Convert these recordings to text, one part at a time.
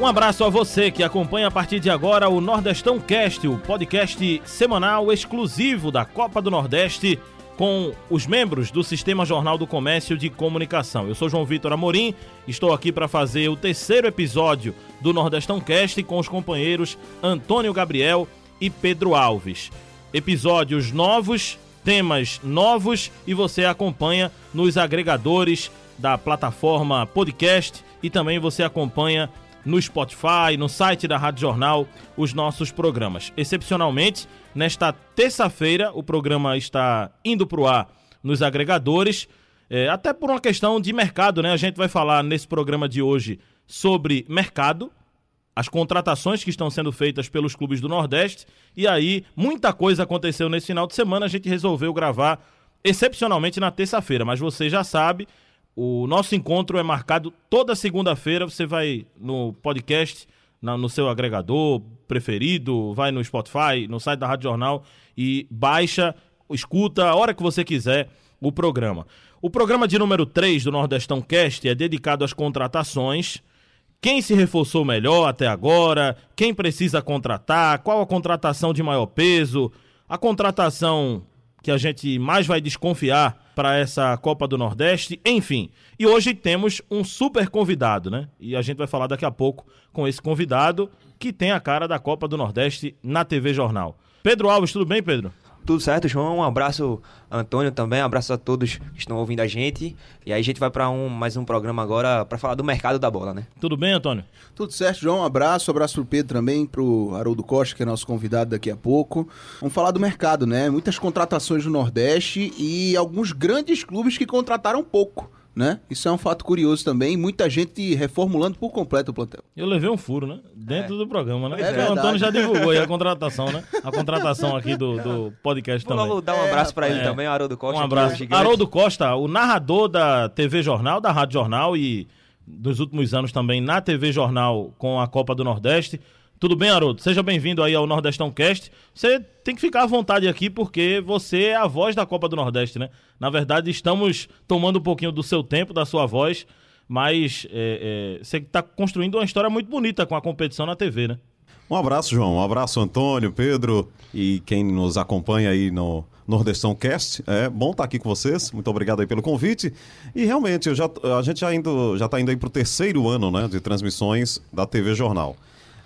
Um abraço a você que acompanha a partir de agora o Nordestão Cast, o podcast semanal exclusivo da Copa do Nordeste com os membros do Sistema Jornal do Comércio de Comunicação. Eu sou João Vitor Amorim, estou aqui para fazer o terceiro episódio do Nordestão Cast com os companheiros Antônio Gabriel e Pedro Alves. Episódios novos, temas novos e você acompanha nos agregadores da plataforma podcast e também você acompanha no Spotify, no site da Rádio Jornal, os nossos programas. Excepcionalmente, nesta terça-feira, o programa está indo para o ar nos agregadores, é, até por uma questão de mercado, né? A gente vai falar nesse programa de hoje sobre mercado, as contratações que estão sendo feitas pelos clubes do Nordeste, e aí muita coisa aconteceu nesse final de semana, a gente resolveu gravar excepcionalmente na terça-feira, mas você já sabe, o nosso encontro é marcado toda segunda-feira. Você vai no podcast, na, no seu agregador preferido, vai no Spotify, no site da Rádio Jornal e baixa, escuta a hora que você quiser o programa. O programa de número 3 do Nordestão Cast é dedicado às contratações. Quem se reforçou melhor até agora? Quem precisa contratar? Qual a contratação de maior peso? A contratação que a gente mais vai desconfiar para essa Copa do Nordeste, enfim. E hoje temos um super convidado, né? E a gente vai falar daqui a pouco com esse convidado que tem a cara da Copa do Nordeste na TV Jornal. Pedro Alves, tudo bem, Pedro? Tudo certo, João. Um abraço, Antônio, também. Um abraço a todos que estão ouvindo a gente. E aí a gente vai para um, mais um programa agora para falar do mercado da bola, né? Tudo bem, Antônio? Tudo certo, João. Um abraço. Um abraço pro Pedro também, pro Haroldo Costa, que é nosso convidado daqui a pouco. Vamos falar do mercado, né? Muitas contratações no Nordeste e alguns grandes clubes que contrataram pouco né? Isso é um fato curioso também. Muita gente reformulando por completo o plantel. Eu levei um furo, né? Dentro é. do programa, né? É o Antônio já divulgou aí a contratação, né? A contratação aqui do, do podcast Vou também. Vou dar um abraço para ele é. também, Haroldo Costa. Um abraço. Haroldo Costa, o narrador da TV Jornal, da Rádio Jornal e dos últimos anos também na TV Jornal com a Copa do Nordeste. Tudo bem, Haroldo? Seja bem-vindo aí ao Nordestão Cast. Você tem que ficar à vontade aqui porque você é a voz da Copa do Nordeste, né? Na verdade, estamos tomando um pouquinho do seu tempo, da sua voz, mas é, é, você está construindo uma história muito bonita com a competição na TV, né? Um abraço, João. Um abraço, Antônio, Pedro e quem nos acompanha aí no Nordestão Cast. É bom estar aqui com vocês. Muito obrigado aí pelo convite. E realmente, já, a gente já está indo aí para o terceiro ano né, de transmissões da TV Jornal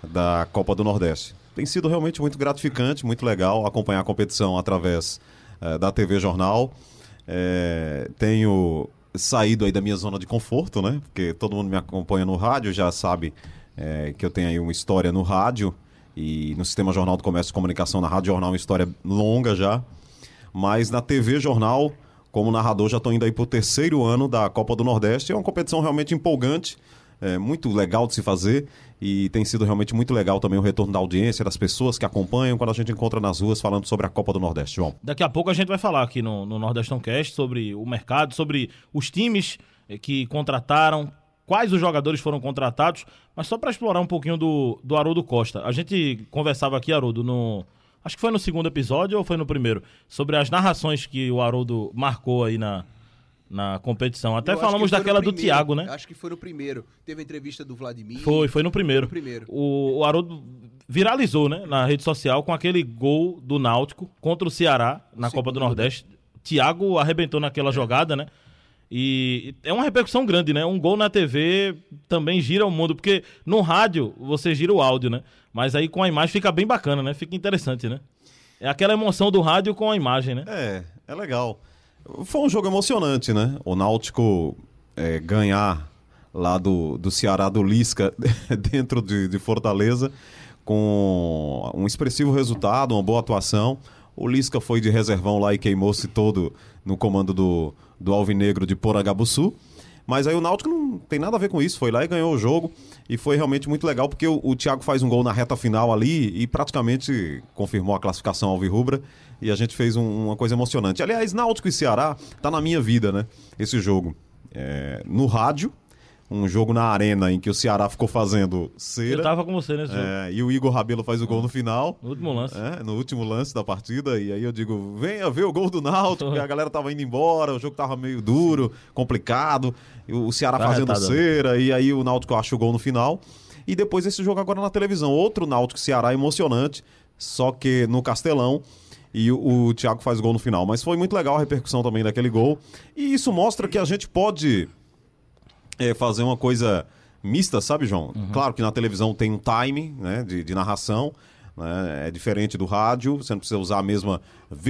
da Copa do Nordeste. Tem sido realmente muito gratificante, muito legal acompanhar a competição através uh, da TV Jornal. É, tenho saído aí da minha zona de conforto, né? Porque todo mundo me acompanha no rádio, já sabe é, que eu tenho aí uma história no rádio e no Sistema Jornal do Comércio e Comunicação, na Rádio Jornal, uma história longa já. Mas na TV Jornal, como narrador, já estou indo aí para o terceiro ano da Copa do Nordeste. É uma competição realmente empolgante é, muito legal de se fazer e tem sido realmente muito legal também o retorno da audiência, das pessoas que acompanham quando a gente encontra nas ruas falando sobre a Copa do Nordeste, João. Daqui a pouco a gente vai falar aqui no, no Nordestão Cast sobre o mercado, sobre os times eh, que contrataram, quais os jogadores foram contratados, mas só para explorar um pouquinho do, do Haroldo Costa. A gente conversava aqui, Haroldo, no. Acho que foi no segundo episódio ou foi no primeiro? Sobre as narrações que o Haroldo marcou aí na, na competição. Até Eu falamos daquela do Thiago, né? Acho que foi no primeiro. Teve a entrevista do Vladimir. Foi, foi no primeiro. Foi no primeiro. O, o Haroldo viralizou, né, na rede social com aquele gol do Náutico contra o Ceará na Copa do Nordeste. Thiago arrebentou naquela é. jogada, né? E é uma repercussão grande, né? Um gol na TV também gira o mundo, porque no rádio você gira o áudio, né? Mas aí com a imagem fica bem bacana, né? Fica interessante, né? É aquela emoção do rádio com a imagem, né? É, é legal. Foi um jogo emocionante, né? O Náutico é, ganhar lá do, do Ceará do Lisca dentro de, de Fortaleza com um expressivo resultado, uma boa atuação. O Lisca foi de reservão lá e queimou-se todo no comando do, do Alvinegro de Poragabuçu. Mas aí o Náutico não tem nada a ver com isso, foi lá e ganhou o jogo. E foi realmente muito legal, porque o, o Thiago faz um gol na reta final ali e praticamente confirmou a classificação alvirrubra. E a gente fez um, uma coisa emocionante. Aliás, Náutico e Ceará tá na minha vida, né? Esse jogo. É, no rádio, um jogo na arena em que o Ceará ficou fazendo cera. Eu tava com você nesse é, jogo. E o Igor Rabelo faz o gol no final. No último lance. É, no último lance da partida. E aí eu digo, venha ver o gol do Náutico. a galera tava indo embora, o jogo tava meio duro, complicado. o Ceará tá fazendo retado. cera. E aí o Náutico acha o gol no final. E depois esse jogo agora na televisão. Outro Náutico Ceará emocionante, só que no Castelão. E o, o Thiago faz gol no final. Mas foi muito legal a repercussão também daquele gol. E isso mostra que a gente pode é, fazer uma coisa mista, sabe, João? Claro que na televisão tem um time né, de, de narração. né? É diferente do rádio, você não precisa usar a mesma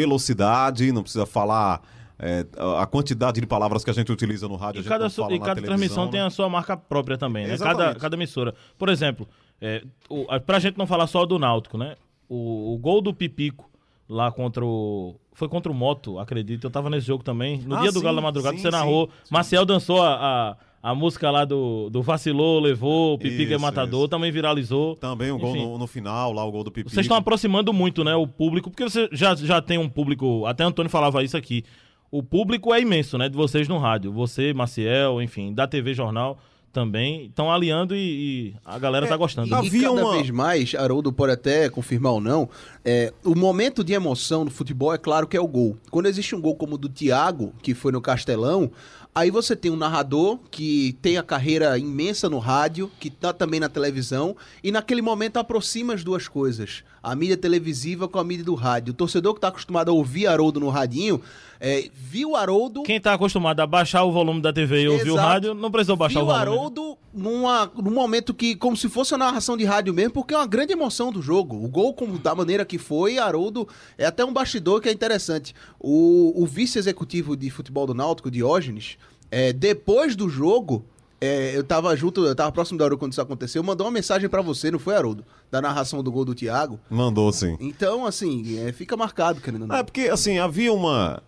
velocidade, não precisa falar é, a quantidade de palavras que a gente utiliza no rádio. E cada, su- e cada transmissão né? tem a sua marca própria também, né? Cada, cada emissora. Por exemplo, é, o, a- pra gente não falar só do Náutico, né? O, o gol do Pipico lá contra o. Foi contra o Moto, acredito. Eu tava nesse jogo também. No Ah, dia do sim, Galo da Madrugada, sim, você narrou. sim. Marcel dançou a, a, a música lá do, do Vacilou, Levou, Pipico é Isso, Matador, isso. também viralizou. Também o gol Enfim. no, no final, lá o gol do Pipi. Vocês estão aproximando muito, né, o público, porque você já, já tem um público, até Antônio falava isso aqui. O público é imenso, né, de vocês no rádio. Você, Maciel, enfim, da TV Jornal também estão aliando e, e a galera tá gostando. E, Havia e cada uma- vez mais, Haroldo pode até confirmar ou não, é, o momento de emoção no futebol é claro que é o gol. Quando existe um gol como o do Thiago, que foi no Castelão, aí você tem um narrador que tem a carreira imensa no rádio, que tá também na televisão, e naquele momento aproxima as duas coisas. A mídia televisiva com a mídia do rádio. O torcedor que está acostumado a ouvir Haroldo no radinho, é, viu Haroldo... Quem tá acostumado a baixar o volume da TV e ouvir o rádio, não precisou baixar Viu o volume. né? Haroldo numa, num momento que, como se fosse uma narração de rádio mesmo, porque é uma grande emoção do jogo. O gol, como da maneira que foi, Haroldo é até um bastidor que é interessante. O, o vice-executivo de futebol do Náutico, Diógenes, é, depois do jogo, é, eu tava junto, eu tava próximo da Haroldo quando isso aconteceu, mandou uma mensagem pra você, não foi, Haroldo? Da narração do gol do Thiago. Mandou sim. Então, assim, é, fica marcado, querendo ou não. É porque, assim, havia uma.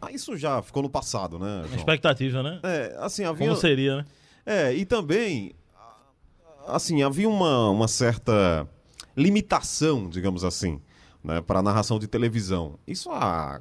Ah, isso já ficou no passado, né? João? Expectativa, né? É, assim, havia. Como seria, né? É, e também, assim, havia uma, uma certa limitação, digamos assim, né, para a narração de televisão. Isso há,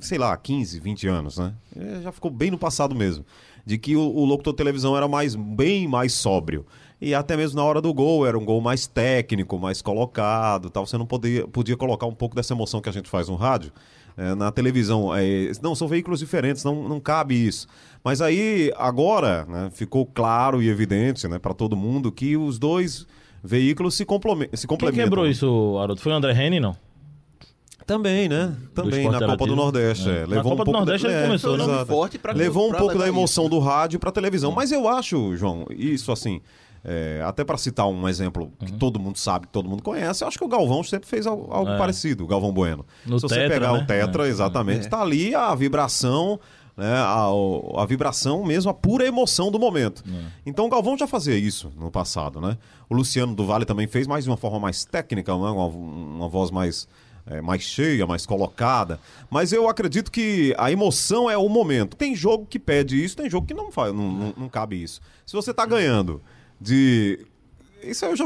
sei lá, 15, 20 anos, né? É, já ficou bem no passado mesmo. De que o, o locutor de televisão era mais, bem mais sóbrio. E até mesmo na hora do gol, era um gol mais técnico, mais colocado tal. Você não podia, podia colocar um pouco dessa emoção que a gente faz no rádio. é, na televisão, é, não, são veículos diferentes, não, não cabe isso. Mas aí, agora, né, ficou claro e evidente né, para todo mundo que os dois veículos se, se Quem complementam. quebrou isso, Haroldo? Foi o André Henning, não? Também, né? Também, na Copa do. Nordeste. É. é. Na Levou Copa um do pouco Nordeste ele começou, Foi um nome exato. forte pra- Levou um pra pouco da emoção isso. do rádio para televisão. Mas eu acho, João, isso assim, é, até para citar um exemplo Uhum. que todo mundo sabe, que todo mundo conhece, eu acho que o Galvão sempre fez al- algo É. parecido, o Galvão Bueno. No Se você Tetra, pegar né? o Tetra, É. exatamente, É. tá ali a vibração, né, a, a vibração mesmo, a pura emoção do momento. É. Então o Galvão já fazia isso no passado, né? O Luciano do Vale também fez, mas de uma forma mais técnica, né? uma, uma voz mais, é, mais cheia, mais colocada. Mas eu acredito que a emoção é o momento. Tem jogo que pede isso, tem jogo que não faz, não, não, não cabe isso. Se você tá ganhando de. Isso eu já.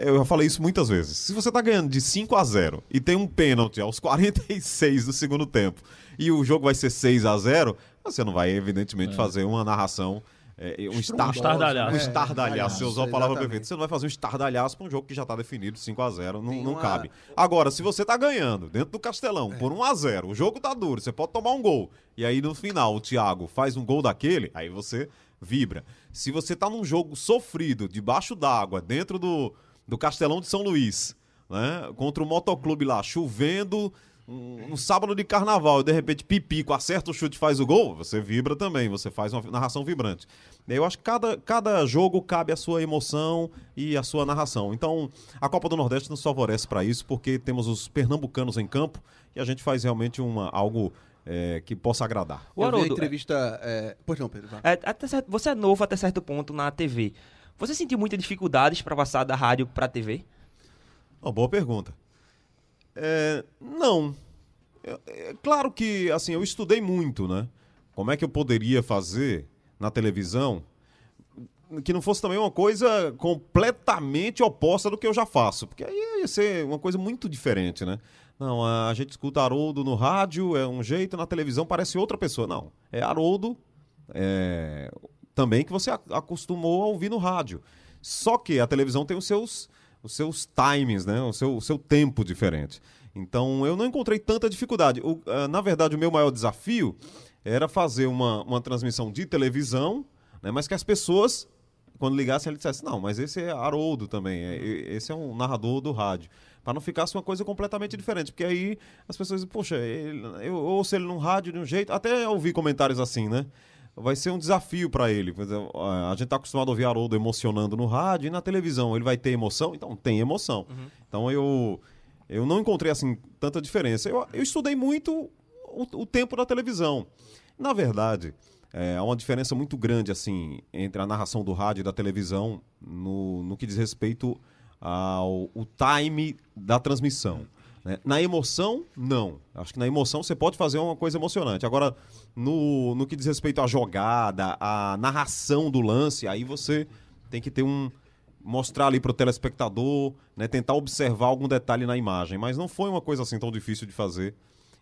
Eu já falei isso muitas vezes. Se você tá ganhando de 5 a 0 e tem um pênalti aos 46 do segundo tempo e o jogo vai ser 6 a 0 você não vai, evidentemente, fazer uma narração. É, um estar, estardalhaço. Um É, estardalhaço. Você usou a palavra exatamente. perfeita. Você não vai fazer um estardalhaço pra um jogo que já tá definido 5 a 0 Não, não cabe. Agora, se você tá ganhando dentro do Castelão por 1 a 0 o jogo tá duro, você pode tomar um gol. E aí no final o Thiago faz um gol daquele, aí você vibra. Se você tá num jogo sofrido, debaixo d'água, dentro do, do Castelão de São Luís, né? Contra o motoclube lá, chovendo, um, um sábado de carnaval, e de repente Pipico acerta o chute e faz o gol, você vibra também, você faz uma narração vibrante. Eu acho que cada, cada jogo cabe a sua emoção e a sua narração. Então, a Copa do Nordeste nos favorece para isso, porque temos os pernambucanos em campo e a gente faz realmente uma, algo é, que possa agradar. O Eu vi a Haroldo, entrevista... É... Pois não, Pedro. é, até certo- você é novo até certo ponto na TV. Você sentiu muitas dificuldades para passar da rádio para TV? Uma boa pergunta. É, não. É, é claro que, assim, eu estudei muito, né? Como é que eu poderia fazer na televisão que não fosse também uma coisa completamente oposta do que eu já faço. Porque aí ia ser uma coisa muito diferente, né? Não, a gente escuta Haroldo no rádio, é um jeito, na televisão parece outra pessoa. Não, é Haroldo é, também que você acostumou a ouvir no rádio. Só que a televisão tem os seus, os seus timings, né? O seu, o seu tempo diferente. Então eu não encontrei tanta dificuldade. O- ah, na verdade, o meu maior desafio era fazer uma, uma transmissão de televisão, né? mas que as pessoas quando ligasse, ele dissesse, não, mas esse é Haroldo também, é, esse é um narrador do rádio. Para não ficasse uma coisa completamente diferente. Porque aí as pessoas dizem, poxa, ele, eu ouço ele num rádio de um jeito. Até ouvi comentários assim, né? Vai ser um desafio para ele. A gente tá acostumado a ouvir Haroldo emocionando no rádio e na televisão. Ele vai ter emoção? Então, tem emoção. Uhum. Então, eu, eu não encontrei, assim, tanta diferença. Eu, eu estudei muito o, o tempo da televisão. Na verdade, é, há uma diferença muito grande, assim, entre a narração do rádio e da televisão no, no que diz respeito ao o time da transmissão. Né? Na emoção, não. Acho que na emoção você pode fazer uma coisa emocionante. Agora, no, no que diz respeito à jogada, à narração do lance, aí você tem que ter um. mostrar ali para o telespectador, né? tentar observar algum detalhe na imagem. Mas não foi uma coisa assim tão difícil de fazer.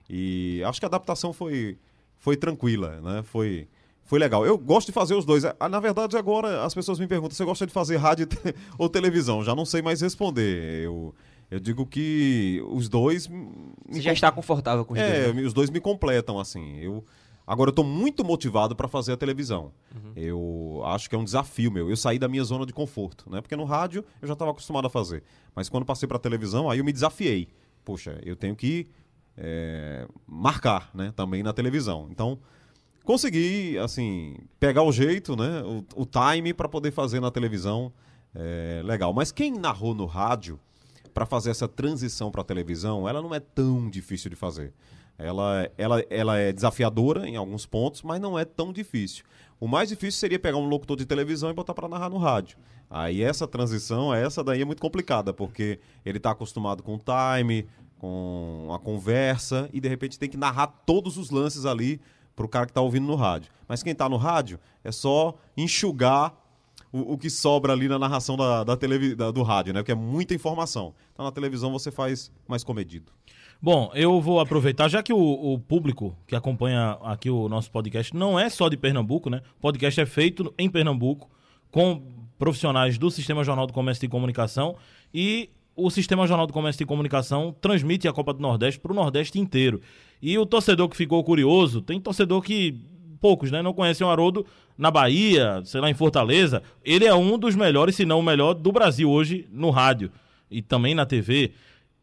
E acho que a adaptação foi, foi tranquila, né? Foi foi legal. Eu gosto de fazer os dois. Ah, na verdade, agora as pessoas me perguntam: você gosta de fazer rádio ou televisão? Já não sei mais responder. Eu, eu digo que os dois. Você já está confortável com os é, dois? É, os dois me completam, assim. Eu. Agora eu estou muito motivado para fazer a televisão. Uhum. Eu acho que é um desafio meu. Eu saí da minha zona de conforto, né? Porque no rádio eu já estava acostumado a fazer. Mas quando passei para a televisão, aí eu me desafiei. Poxa, eu tenho que é, marcar, né? Também na televisão. Então, consegui, assim, pegar o jeito, né? O, o time para poder fazer na televisão. É, legal. Mas quem narrou no rádio para fazer essa transição para a televisão, ela não é tão difícil de fazer. Ela, ela, ela é desafiadora em alguns pontos, mas não é tão difícil. O mais difícil seria pegar um locutor de televisão e botar para narrar no rádio. Aí essa transição, essa daí é muito complicada, porque ele está acostumado com o time, com a conversa, e de repente tem que narrar todos os lances ali para o cara que está ouvindo no rádio. Mas quem está no rádio é só enxugar o, o, que sobra ali na narração da, da, televi, da, do rádio, né? Porque é muita informação. Então na televisão você faz mais comedido. Bom, eu vou aproveitar, já que o, o, público que acompanha aqui o nosso podcast não é só de Pernambuco, né? O podcast é feito em Pernambuco com profissionais do Sistema Jornal do Comércio e Comunicação e o Sistema Jornal do Comércio e Comunicação transmite a Copa do Nordeste para o Nordeste inteiro. E o torcedor que ficou curioso, tem torcedor que poucos, né, não conhecem o Haroldo na Bahia, sei lá, em Fortaleza. Ele é um dos melhores, se não o melhor, do Brasil hoje no rádio e também na TV.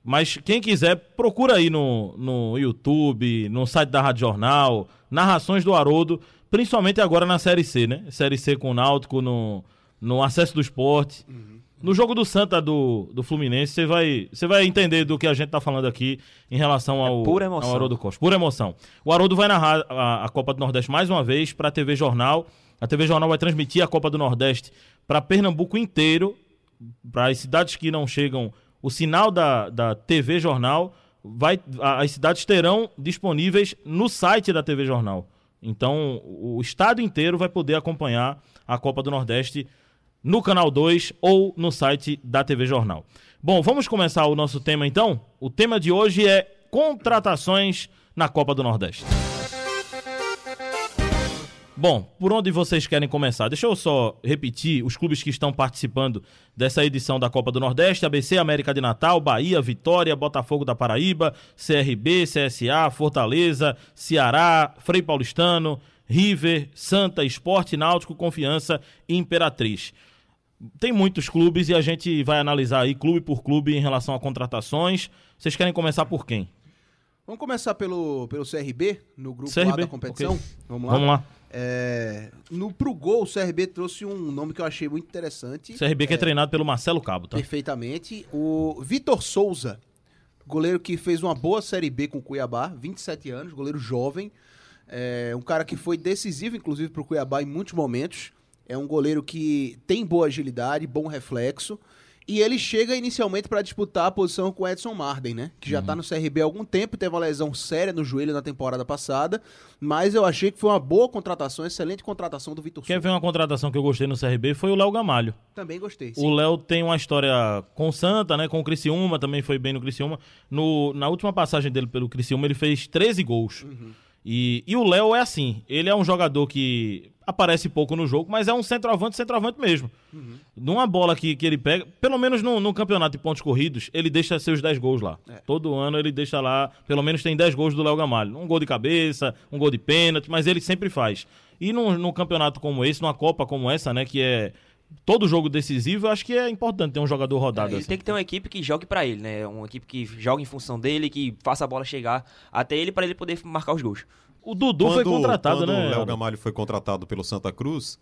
Mas quem quiser, procura aí no, no YouTube, no site da Rádio Jornal, narrações do Haroldo, principalmente agora na Série C, né? Série C com o Náutico, no, no Acesso do Esporte. Uhum. No jogo do Santa do, do Fluminense, você vai, você vai entender do que a gente tá falando aqui em relação ao, é pura emoção. ao Haroldo Costa. Pura emoção. O Haroldo vai narrar a, a Copa do Nordeste mais uma vez para a TV Jornal. A TV Jornal vai transmitir a Copa do Nordeste para Pernambuco inteiro, para as cidades que não chegam. O sinal da, da TV Jornal, vai, as cidades terão disponíveis no site da TV Jornal. Então, o estado inteiro vai poder acompanhar a Copa do Nordeste no canal 2 ou no site da TV Jornal. Bom, vamos começar o nosso tema então? O tema de hoje é contratações na Copa do Nordeste. Bom, por onde vocês querem começar? Deixa eu só repetir os clubes que estão participando dessa edição da Copa do Nordeste: ABC, América de Natal, Bahia, Vitória, Botafogo da Paraíba, CRB, CSA, Fortaleza, Ceará, Frei Paulistano, River, Santa, Esporte Náutico, Confiança e Imperatriz. Tem muitos clubes e a gente vai analisar aí clube por clube em relação a contratações. Vocês querem começar por quem? Vamos começar pelo, pelo CRB, no grupo CRB, A da competição. Okay. Vamos lá. Vamos lá. É, no Pro Gol, o CRB trouxe um nome que eu achei muito interessante. CRB que é, é treinado pelo Marcelo Cabo, tá? Perfeitamente. O Vitor Souza, goleiro que fez uma boa Série B com o Cuiabá, 27 anos, goleiro jovem. É, um cara que foi decisivo, inclusive, para o Cuiabá em muitos momentos. É um goleiro que tem boa agilidade, bom reflexo. E ele chega inicialmente para disputar a posição com o Edson Marden, né? Que já está uhum. no CRB há algum tempo, teve uma lesão séria no joelho na temporada passada. Mas eu achei que foi uma boa contratação, excelente contratação do Vitor Quer ver uma contratação que eu gostei no CRB? Foi o Léo Gamalho. Também gostei. Sim. O Léo tem uma história com o Santa, né? Com o Criciúma, também foi bem no Criciúma. No, na última passagem dele pelo Criciúma, ele fez 13 gols. Uhum. E, e o Léo é assim, ele é um jogador que aparece pouco no jogo, mas é um centroavante, centroavante mesmo. Uhum. Numa bola que, que ele pega, pelo menos no, no campeonato de pontos corridos, ele deixa seus 10 gols lá. É. Todo ano ele deixa lá, pelo menos tem 10 gols do Léo Gamalho. Um gol de cabeça, um gol de pênalti, mas ele sempre faz. E no, no campeonato como esse, numa Copa como essa, né, que é todo jogo decisivo, eu acho que é importante ter um jogador rodado Ele assim. tem que ter uma equipe que jogue pra ele, né? Uma equipe que jogue em função dele, que faça a bola chegar até ele pra ele poder marcar os gols. O Dudu foi contratado, quando né? o Léo? Gamalho foi contratado pelo Santa Cruz,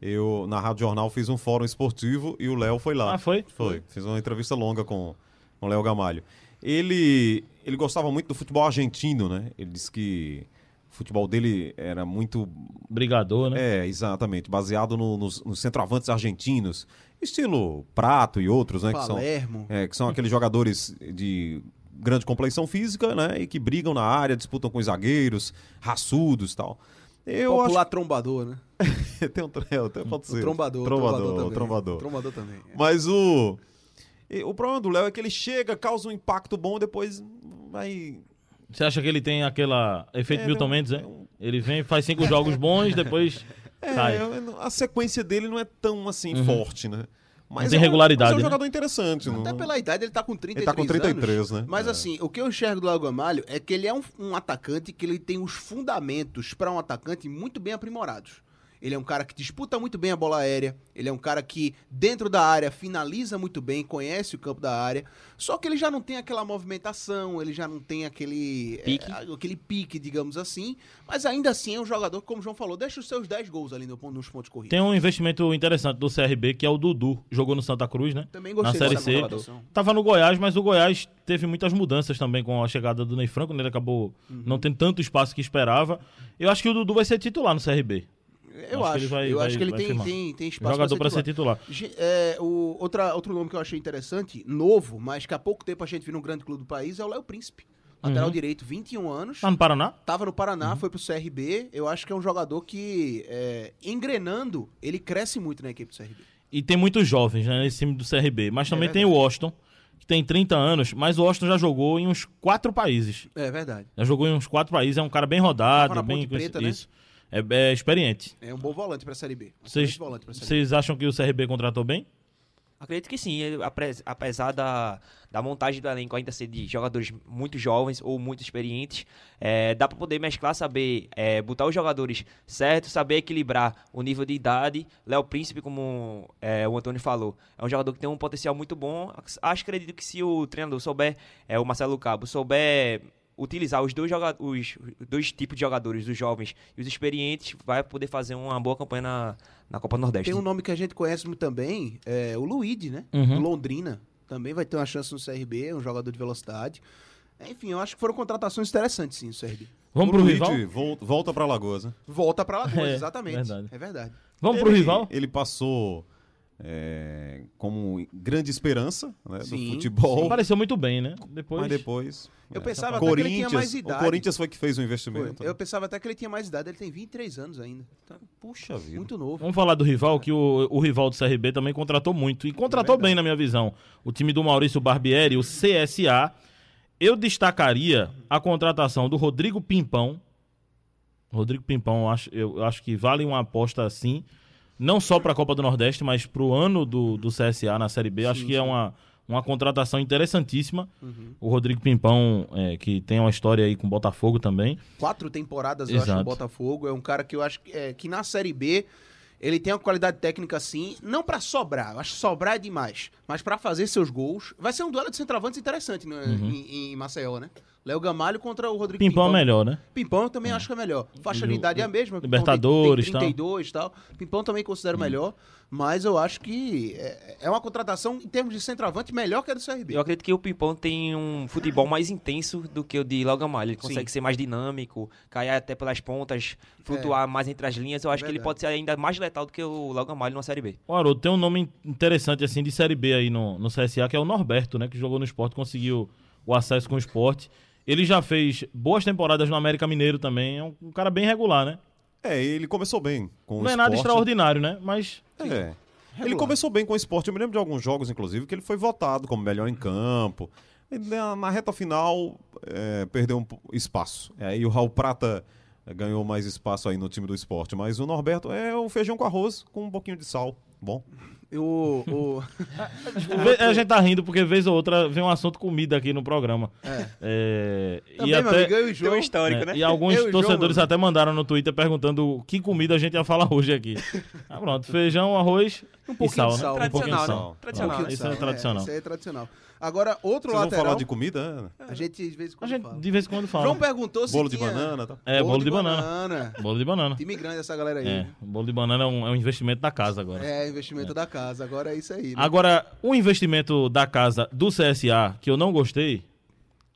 eu, na Rádio Jornal, fiz um fórum esportivo e o Léo foi lá. Ah, foi? Foi. Fiz uma entrevista longa com, com o Léo Gamalho. Ele, ele gostava muito do futebol argentino, né? Ele disse que o futebol dele era muito Brigador, né? É, exatamente. Baseado no- nos, nos centroavantes argentinos. Estilo Prato e outros, né? Que são, Palermo. é, que são aqueles jogadores de grande complexão física, né? E que brigam na área, disputam com os zagueiros, raçudos e tal. Eu Popular trombador, né? acho tem um tem- pode O ser. trombador. Trombador, também. trombador. Trombador também. é. Mas o o problema do Léo é que ele chega, causa um impacto bom, depois vai Você acha que ele tem aquela efeito É, Milton não- Mendes, é? um- Ele vem, faz cinco jogos bons, depois É, cai. a sequência dele não é tão assim Uhum. forte, né? Mas tem é um- regularidade, Mas é um né? jogador interessante. Até não- pela idade, ele tá com 33 Ele tá com 33, anos. né? Mas É. assim, o que eu enxergo do Léo Gamalho é que ele é um, um atacante que ele tem os fundamentos para um atacante muito bem aprimorados. Ele é um cara que disputa muito bem a bola aérea. Ele é um cara que, dentro da área, finaliza muito bem, conhece o campo da área. Só que ele já não tem aquela movimentação, ele já não tem aquele Pique. é, aquele pique, digamos assim. Mas ainda assim é um jogador que, como o João falou, deixa os seus 10 gols ali no, nos pontos corridos. Tem um investimento interessante do CRB, que é o Dudu. Jogou no Santa Cruz, né? Também Na gostei Série dessa C. Tava no Goiás, mas o Goiás teve muitas mudanças também com a chegada do Ney Franco, né? Ele acabou Uhum. não tendo tanto espaço que esperava. Eu acho que o Dudu vai ser titular no CRB. Eu Acho acho. que ele vai- eu vai- acho que ele tem, tem, tem espaço Jogador para ser titular. Ge- É, o, outra, outro nome que eu achei interessante, novo, mas que há pouco tempo a gente viu no grande clube do país, é o Léo Príncipe. Lateral Uhum. direito, 21 anos. Tá no Paraná? Tava no Paraná, Uhum. foi pro CRB. Eu acho que é um jogador que, é, engrenando, ele cresce muito na equipe do CRB. E tem muitos jovens né, nesse time do CRB. Mas também É tem o Washington, que tem 30 anos, mas o Washington já jogou em uns quatro países. É verdade. Já jogou em uns quatro países, é um cara bem rodado, bem Preta, né? É, é experiente. É um bom volante pra Série B. Um Vocês excelente volante pra Série B. vocês acham que o CRB contratou bem? Acredito que sim, apesar da, da montagem do elenco ainda ser de jogadores muito jovens ou muito experientes, é, dá para poder mesclar, saber é, botar os jogadores certos, saber equilibrar o nível de idade. Léo Príncipe, como é, o Antônio falou, é um jogador que tem um potencial muito bom. Acho acredito que se o treinador souber, é, o Marcelo Cabo, souber utilizar os dois, os dois tipos de jogadores, os jovens e os experientes, vai poder fazer uma boa campanha na, na Copa Nordeste. Tem um nome que a gente conhece muito também, é o Luigi, né? Uhum. Londrina. Também vai ter uma chance no CRB, é um jogador de velocidade. Enfim, eu acho que foram contratações interessantes, sim, no CRB. Vamos O pro Luigi rival? vol- Volta pra Lagoas, né? Volta pra Lagoas, É, exatamente. verdade. É verdade. Vamos pro Ele- rival? Ele passou é, como grande esperança né, Sim, do futebol. Pareceu muito bem, né? Depois, Mas depois. Eu é, pensava até que ele tinha Corinthians, mais idade. O Corinthians foi que fez o Foi. investimento. Eu pensava até que ele tinha mais idade, ele tem 23 anos ainda. Tá Puxa vida. muito novo. Vamos falar do rival, que o, o rival do CRB também contratou muito. E contratou verdade. bem, na minha visão. O time do Maurício Barbieri, o CSA. Eu destacaria a contratação do Rodrigo Pimpão. Rodrigo Pimpão, eu acho, eu acho que vale uma aposta assim. Não só para a Copa do Nordeste, mas para o ano do, do CSA na Série B. acho Sim, que é sim. uma, uma contratação interessantíssima. Uhum. O Rodrigo Pimpão, é, que tem uma história aí com o Botafogo também. Quatro temporadas, eu acho, Exato. no Botafogo. É um cara que eu acho que, é, que na Série B ele tem uma qualidade técnica sim, não pra sobrar, eu acho que sobrar é demais, mas pra fazer seus gols. Vai ser um duelo de centroavantes interessante né, em, em Maceió, né? Léo Gamalho contra o Rodrigo Uhum. Pimpão é melhor, né? Pimpão eu também acho que é melhor. Faixa de idade é a mesma. Pimpão Libertadores, tem, tem 32 e tal. Pimpão também considero melhor, mas eu acho que é, é uma contratação em termos de centroavante melhor que a do CRB. Eu acredito que o Pimpão tem um futebol mais intenso do que o de Léo Gamalho. Ele consegue ser mais dinâmico, cair até pelas pontas, flutuar mais entre as linhas. Eu acho que ele pode ser ainda mais letal do que o Léo Gamalho na Série B. Haroldo, tem um nome interessante assim de Série B aí no, no CSA, que é o Norberto, né? Que jogou no esporte, conseguiu o acesso com o esporte. Ele já fez boas temporadas no América Mineiro também. É um, um cara bem regular, né? É, ele começou bem com o Não é nada esporte. extraordinário, né? Mas É. Ele Regular. começou bem com o esporte. Eu me lembro de alguns jogos, inclusive, que ele foi votado como melhor em campo. E na, na reta final, é, perdeu um espaço. Aí o Raul Prata é, ganhou mais espaço aí no time do esporte. Mas o Norberto é o feijão com arroz, com um pouquinho de sal. Bom. O, A gente tá rindo porque vez ou outra vem um assunto comida aqui no programa. É, Também, e meu até, amigo, eu e João. um histórico, é, né? e alguns Eu o João, torcedores mano. até mandaram no Twitter perguntando que comida a gente ia falar hoje aqui. Ah, pronto, feijão, arroz Um pouquinho sal, de né? sal, Um pouquinho de Tradicional, sal. né? Tradicional. Um pouquinho de Isso é sal, tradicional. Isso aí é tradicional. Agora, outro Vocês lateral. falar de comida? né? A gente, de vez em A quando, gente fala. de vez em quando fala. João perguntou se Bolo de tinha- banana, tá? É, bolo, de, banana. banana. Bolo de banana. Time grande essa galera aí. É, bolo de banana é um, é um investimento da casa agora. É, investimento da casa. Agora é isso aí. né? Agora, o investimento da casa do CSA, que eu não gostei.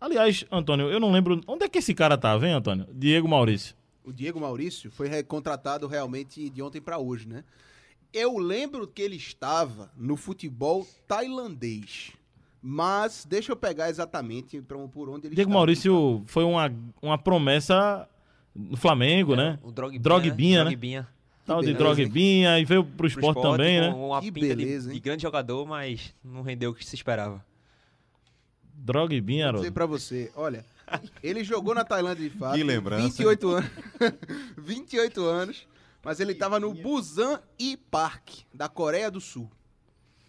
Aliás, Antônio, eu não lembro. Onde é que esse cara tá, vem, Antônio? Diego Maurício. O Diego Maurício foi recontratado realmente de ontem pra hoje, né? Eu lembro que ele estava no futebol tailandês. Mas deixa eu pegar exatamente pra, por onde ele Diego estava. Maurício foi uma, uma promessa no Flamengo, né? O Drogbinha, Drogbinha, né? Drogbinha. Tal de beleza, Drogbinha e veio pro Pro esporte também, né? Uma Que pinta de- beleza, de, hein? grande jogador, mas não rendeu o que se esperava. Drogbinha, Vou dizer pra você, olha, ele jogou na Tailândia de fato. Que lembrança, 28 anos. 28 anos, mas ele tava no Busan e Park, da Coreia do Sul.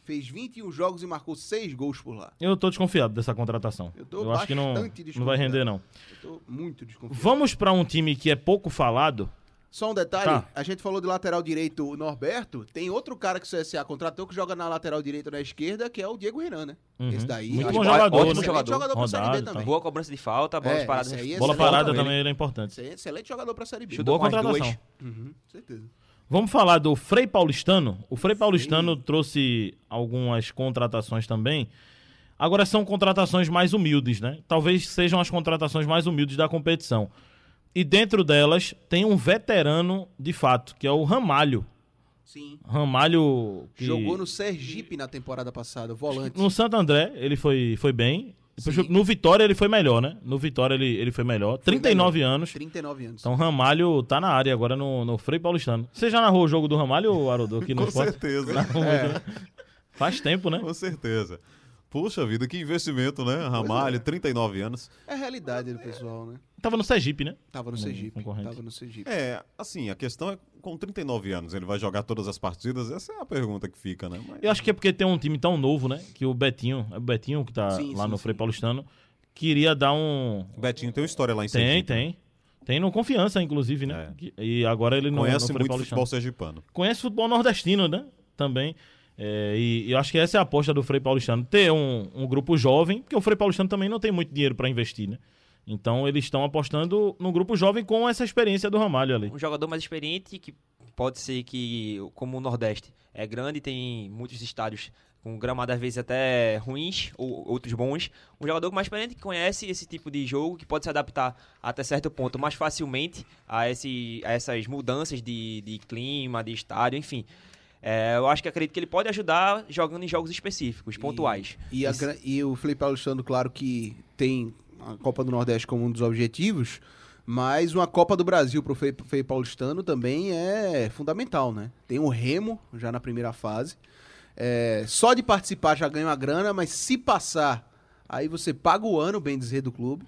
Fez 21 jogos e marcou 6 gols por lá. Eu tô desconfiado dessa contratação. Eu tô acho que não, não vai render, não. Eu tô muito desconfiado. Vamos pra um time que é pouco falado. Só um detalhe, Tá. a gente falou de lateral direito o Norberto, tem outro cara que o CSA contratou que joga na lateral direita na esquerda, que é o Diego Renan, né? Uhum. Esse daí. Muito bom jogador, ótimo excelente jogador. jogador pra Série B Rodado, também. Boa cobrança de falta, bolas É, paradas. é Bola parada também. também ele é importante. Esse é excelente jogador pra Série B. Boa contratação. Uhum, certeza. Vamos falar do Frei Paulistano. O Frei Paulistano trouxe algumas contratações também. Agora são contratações mais humildes, né? Talvez sejam as contratações mais humildes da competição. E dentro delas tem um veterano de fato, que é o Ramalho. Sim. Ramalho que Jogou no Sergipe na temporada passada, volante. no Santo André, ele foi, foi bem. Sim. no Vitória ele foi melhor, né? No Vitória ele, ele foi melhor. 39 anos. 39 anos. Então Ramalho tá na área agora no, no Frei Paulistano. Você já narrou o jogo do Ramalho, Haroldo, aqui no Com esporte? certeza. Narrou É. né? Faz tempo, né? Com certeza. Puxa vida, que investimento, né? é. Ramalho, 39 anos. É a realidade do pessoal, né? Tava no Sergipe, né? Tava no Um Sergipe. concorrente. Tava no Sergipe. É, assim, a questão é, com 39 anos, ele vai jogar todas as partidas? Essa é a pergunta que fica, né? Mas- Eu acho que é porque tem um time tão novo, né? Que o Betinho, é o Betinho que tá Sim, lá sim, no. Frei Paulistano, queria dar um. O Betinho tem uma história lá em Tem, Sergipe. tem. Tem no Confiança, inclusive, né? É. E agora ele no, no Conhece Frei muito Paulistano. futebol sergipano. Conhece futebol nordestino, né? Também. É, e, eu acho que essa é a aposta do Frei Paulistano. Ter um, um grupo jovem, porque o Frei Paulistano também não tem muito dinheiro para investir, né? Então eles estão apostando no grupo jovem com essa experiência do Ramalho ali. Um jogador mais experiente que pode ser que, como o Nordeste é grande, tem muitos estádios com gramado às vezes até ruins ou outros bons. Um jogador mais experiente que conhece esse tipo de jogo, que pode se adaptar até certo ponto mais facilmente a, esse, a essas mudanças de, de clima, de estádio, enfim. É, eu acho que acredito que ele pode ajudar jogando em jogos específicos, pontuais. E, a Isso. gra- e o Felipe Alexandre, claro que tem a Copa do Nordeste como um dos objetivos, mas uma Copa do Brasil pro Felipe Felipe Paulistano também é fundamental, né? Tem o Remo já na primeira fase. É, só de participar já ganha uma grana, mas se passar, aí você paga o ano, bem dizer, do clube.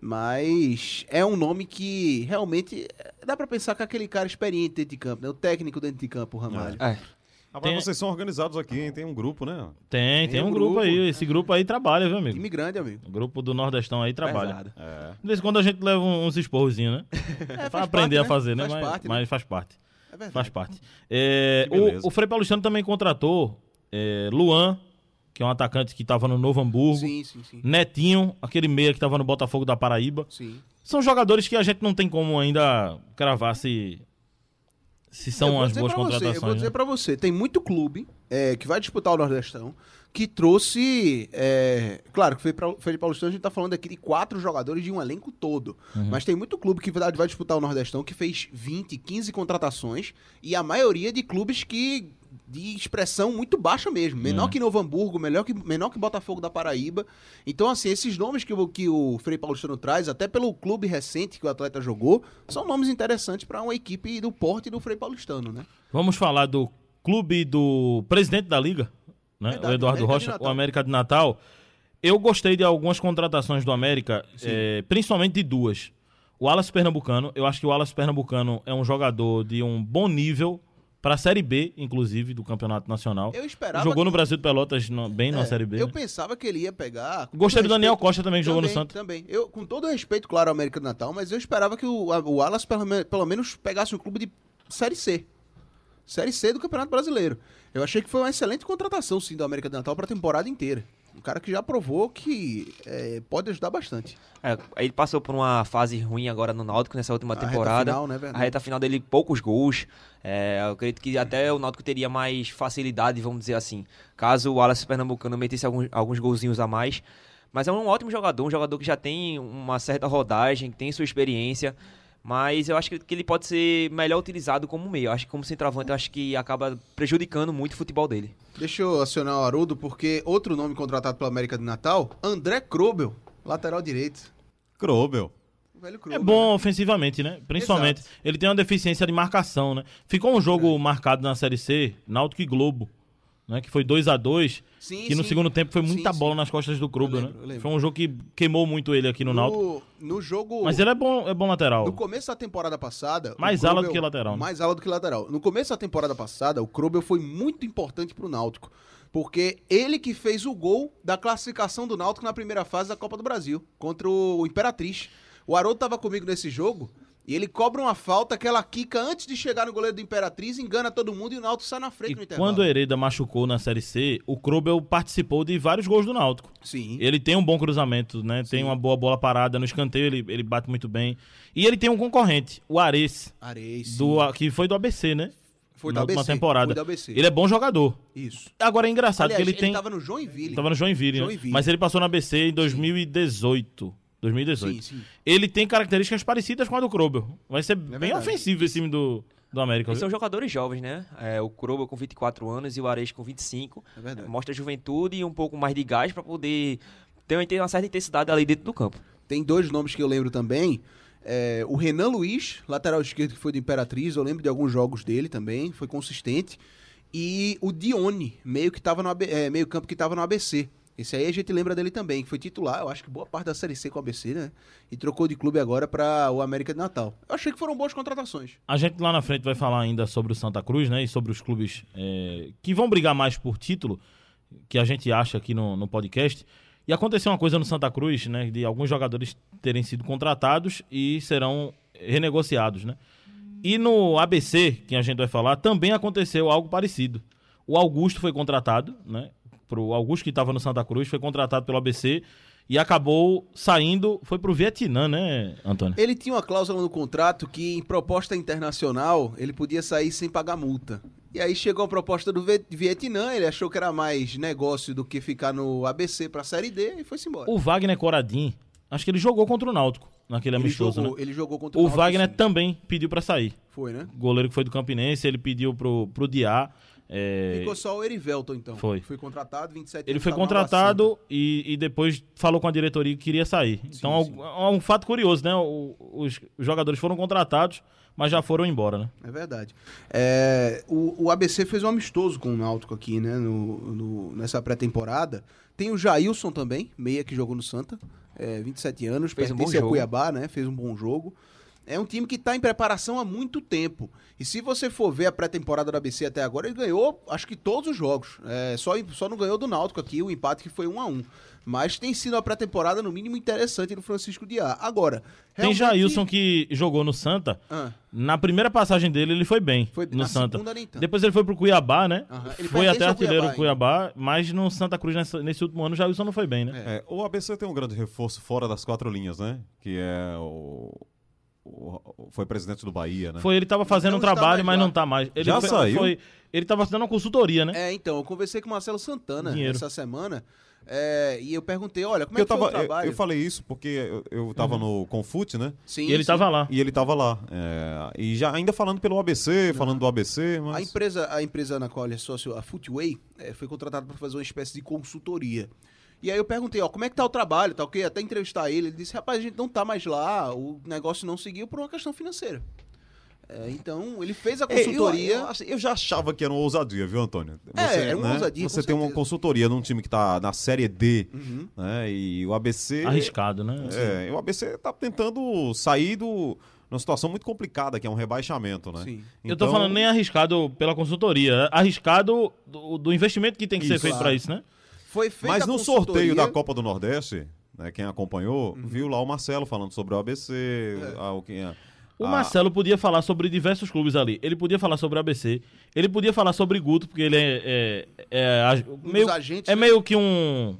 Mas é um nome que realmente é, dá pra pensar que é aquele cara experiente dentro de campo, né? O técnico dentro de campo, o Ramalho. É. Rapaz, Tem- vocês são organizados aqui, hein? Tem um grupo, né? Tem, tem, Tem um um grupo, grupo. aí. Esse grupo aí trabalha, viu, amigo? Time grande, amigo. O grupo do Nordestão aí trabalha. É. De vez em quando a gente leva uns esporrozinhos, né? É, pra aprender parte, a fazer, né? Faz mas, parte, né? mas faz parte. É verdade. Faz parte. É, o, o Frei Paulistano também contratou é, Luan, que é um atacante que estava no Novo Hamburgo. Sim, sim, sim. Netinho, aquele meia que estava no Botafogo da Paraíba. Sim. São jogadores que a gente não tem como ainda cravar se, se são as boas pra você, contratações. eu vou dizer né? pra você, tem muito clube é, que vai disputar o Nordestão que trouxe. é, claro que Felipe Paulistano, a gente tá falando aqui de quatro jogadores de um elenco todo. Uhum. Mas tem muito clube que vai disputar o Nordestão que fez 20, 15 contratações e a maioria de clubes que. De expressão muito baixa mesmo. Menor É. que Novo Hamburgo, menor que, menor que Botafogo da Paraíba. Então, assim, esses nomes que, o- que o Frei Paulistano traz, até pelo clube recente que o atleta jogou, são nomes interessantes para uma equipe do porte do Frei Paulistano, né? Vamos falar do clube do presidente da liga, né? Verdade, o Eduardo América Rocha, o América de Natal. Eu gostei de algumas contratações do América, eh, principalmente de duas. O Alas Pernambucano, eu acho que o Alas Pernambucano é um jogador de um bom nível para a Série B, inclusive, do Campeonato Nacional. Eu esperava. Jogou no que- Brasil de Pelotas no- bem na É, Série B. Eu né? pensava que ele ia pegar. Gostei do Daniel Costa também, que jogou no Também, Santos. Também. Eu, com todo o respeito, claro, ao América do Natal, mas eu esperava que o, a- o Wallace pelo, pelo menos pegasse um clube de Série C. Série C do Campeonato Brasileiro. Eu achei que foi uma excelente contratação, sim, do América do Natal para a temporada inteira. Um cara que já provou que é, pode ajudar bastante. É, ele passou por uma fase ruim agora no Náutico nessa última A reta temporada. final, né, a reta final dele, poucos gols. É, eu acredito que até o Náutico teria mais facilidade, vamos dizer assim, caso o Wallace Pernambucano metesse alguns, alguns golzinhos a mais. Mas é um ótimo jogador, um jogador que já tem uma certa rodagem, que tem sua experiência. Mas eu acho que ele pode ser melhor utilizado como meio. Eu acho que como centroavante, eu acho que acaba prejudicando muito o futebol dele. Deixa eu acionar o Haroldo, porque outro nome contratado pelo América do Natal, André Krobel, lateral direito. Krobel. É bom né? ofensivamente, né? Principalmente. Exato. Ele tem uma deficiência de marcação, né? Ficou um jogo marcado na Série C, Náutico e Globo, né? Que foi 2 a 2 Sim, que no sim. segundo tempo foi muita sim. bola nas costas do Krubel, né? lembro, lembro. Foi um jogo que queimou muito ele aqui no, Náutico. No, no jogo. Mas ele é bom, é bom lateral. No começo da temporada passada. Mais ala do que lateral, né? Mais ala do que lateral. No começo da temporada passada, o Krobel foi muito importante pro Náutico. Porque ele que fez o gol da classificação do Náutico na primeira fase da Copa do Brasil, contra o Imperatriz. O Haroldo tava comigo nesse jogo e ele cobra uma falta, aquela quica antes de chegar no goleiro do Imperatriz, engana todo mundo e o Náutico sai na frente no E intervalo. quando o Hereda machucou na Série C, o Krubel participou de vários gols do Náutico. Sim. Ele tem um bom cruzamento, né? Tem uma boa bola parada no escanteio, ele, ele bate muito bem. E ele tem um concorrente, o Ares, Areia, sim. do, que foi do ABC, né? Foi na do última ABC, temporada. foi do ABC. Ele é bom jogador. Isso. Agora é engraçado Aliás, que ele tem. tava no Joinville. Tava no Joinville, né? Joinville. Mas ele passou na ABC em 2018. 2018. Sim, sim. Ele tem características parecidas com a do Krobel. Vai ser bem É verdade. ofensivo esse time do, do América. Eles são jogadores jovens, né? É, o Krobo com 24 anos e o Ares com 25. É verdade. Mostra juventude e um pouco mais de gás para poder ter uma, ter uma certa intensidade ali dentro do campo. Tem dois nomes que eu lembro também. É, o Renan Luiz, lateral esquerdo que foi do Imperatriz, eu lembro de alguns jogos dele também, foi consistente. E o Dione, meio que tava no AB, é, meio campo que estava no ABC. Esse aí a gente lembra dele também, que foi titular, eu acho que boa parte da Série C com o ABC, né? E trocou de clube agora para o América de Natal. Eu achei que foram boas contratações. A gente lá na frente vai falar ainda sobre o Santa Cruz, né? E sobre os clubes é, que vão brigar mais por título, que a gente acha aqui no, no podcast. E aconteceu uma coisa no Santa Cruz, né? De alguns jogadores terem sido contratados e serão renegociados, né? E no ABC, que a gente vai falar, também aconteceu algo parecido. O Augusto foi contratado, né? Pro Augusto que estava no Santa Cruz, foi contratado pelo ABC e acabou saindo, foi pro Vietnã, né, Antônio? Ele tinha uma cláusula no contrato que, em proposta internacional, ele podia sair sem pagar multa. E aí chegou a proposta do Viet- Vietnã, ele achou que era mais negócio do que ficar no ABC pra Série D e foi-se embora. O Wagner Coradim, acho que ele jogou contra o Náutico naquele ele, amistoso, jogou, né? ele jogou contra O Náutico, Wagner sim. também pediu pra sair. Foi, né? Goleiro que foi do Campinense, ele pediu pro, pro Diá. É, Ficou só o Erivelton, então. Foi. Foi contratado, 27 ele foi contratado e, e depois falou com a diretoria que queria sair. Então sim. é um fato curioso, né? O- os jogadores foram contratados, mas já foram embora, né? É verdade. É, o, o ABC fez um amistoso com o Náutico aqui, né? No, no- nessa pré-temporada. Tem o Jailson também, meia que jogou no Santa. É, 27 anos, Fez um bom jogo. Cuiabá, né? Fez um bom jogo. É um time que está em preparação há muito tempo. E se você for ver a pré-temporada do ABC até agora, ele ganhou, acho que todos os jogos. É, só, só não ganhou do Náutico aqui, o empate que foi 1 a 1 Mas tem sido uma pré-temporada, no mínimo, interessante do Francisco Diá. Agora, Tem realmente- Jailson que jogou no Santa. Ah, Na primeira passagem dele, ele foi bem Foi- no na Santa. segunda nem tanto. Depois ele foi pro Cuiabá, né? Foi até artilheiro Cuiabá Cuiabá, mas no Santa Cruz nessa- nesse último ano, Jailson não foi bem, né? É, o ABC tem um grande reforço fora das quatro linhas, né? Que é o. foi presidente do Bahia, né? Foi, ele tava fazendo Não um está trabalho, mas lá. não tá mais. Ele Já foi, saiu? foi- ele tava dando uma consultoria, né? É, então, eu conversei com o Marcelo Santana Dinheiro. essa semana é, e eu perguntei, olha, como é eu, que foi tava, o trabalho? eu, eu falei isso porque eu, eu tava no Confute, né? Sim, e ele sim. tava lá. E ele tava lá. é, e já ainda falando pelo ABC, falando do ABC, A mas. empresa, a empresa na qual ele é sócio, a Footway, é, foi contratada para fazer uma espécie de consultoria. E aí eu perguntei, ó, como é que tá o trabalho, tá ok? Até entrevistar ele, ele disse, rapaz, a gente não tá mais lá, o negócio não seguiu por uma questão financeira. É, então, ele fez a É, eu- consultoria... Eu, assim, eu já achava que era uma ousadia, viu, Antônio? É, era uma ousadia, Você com tem uma certeza. consultoria num time que tá na Série D, Uhum. né? E o ABC. Arriscado, né? É, e o ABC tá tentando sair do, numa situação muito complicada, que é um rebaixamento, né? Sim. Eu tô Então, falando nem arriscado pela consultoria, é arriscado do, do investimento que tem que ser Isso. feito pra isso, né? Foi feita Mas no consultoria- sorteio da Copa do Nordeste, né, quem acompanhou, Uhum. viu lá o Marcelo falando sobre o ABC, É. a- o é- O a- Marcelo podia falar sobre diversos clubes ali. Ele podia falar sobre o ABC, ele podia falar sobre Guto, porque ele é, é, é, meio, agentes, é né? meio que um,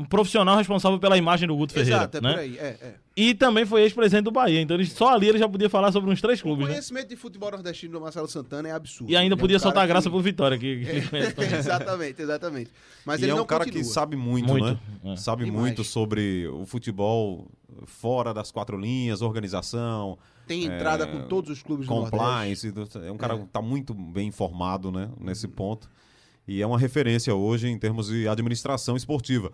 um profissional responsável pela imagem do Guto Ferreira. Exato, é né? por aí. É, é. E também foi ex-presidente do Bahia, então ele, só ali ele já podia falar sobre uns três O clubes, né? conhecimento de futebol nordestino do Marcelo Santana é absurdo. E ainda Ele é um podia soltar a graça que- pro Vitória. Que, que- exatamente, exatamente. Mas e ele é um não cara continua. que sabe muito, Muito, né? é. Sabe muito sobre o futebol fora das quatro linhas, organização, Tem entrada É, com todos os clubes do Nordeste. compliance. É um cara É. que está muito bem informado né, nesse ponto. E é uma referência hoje em termos de administração esportiva.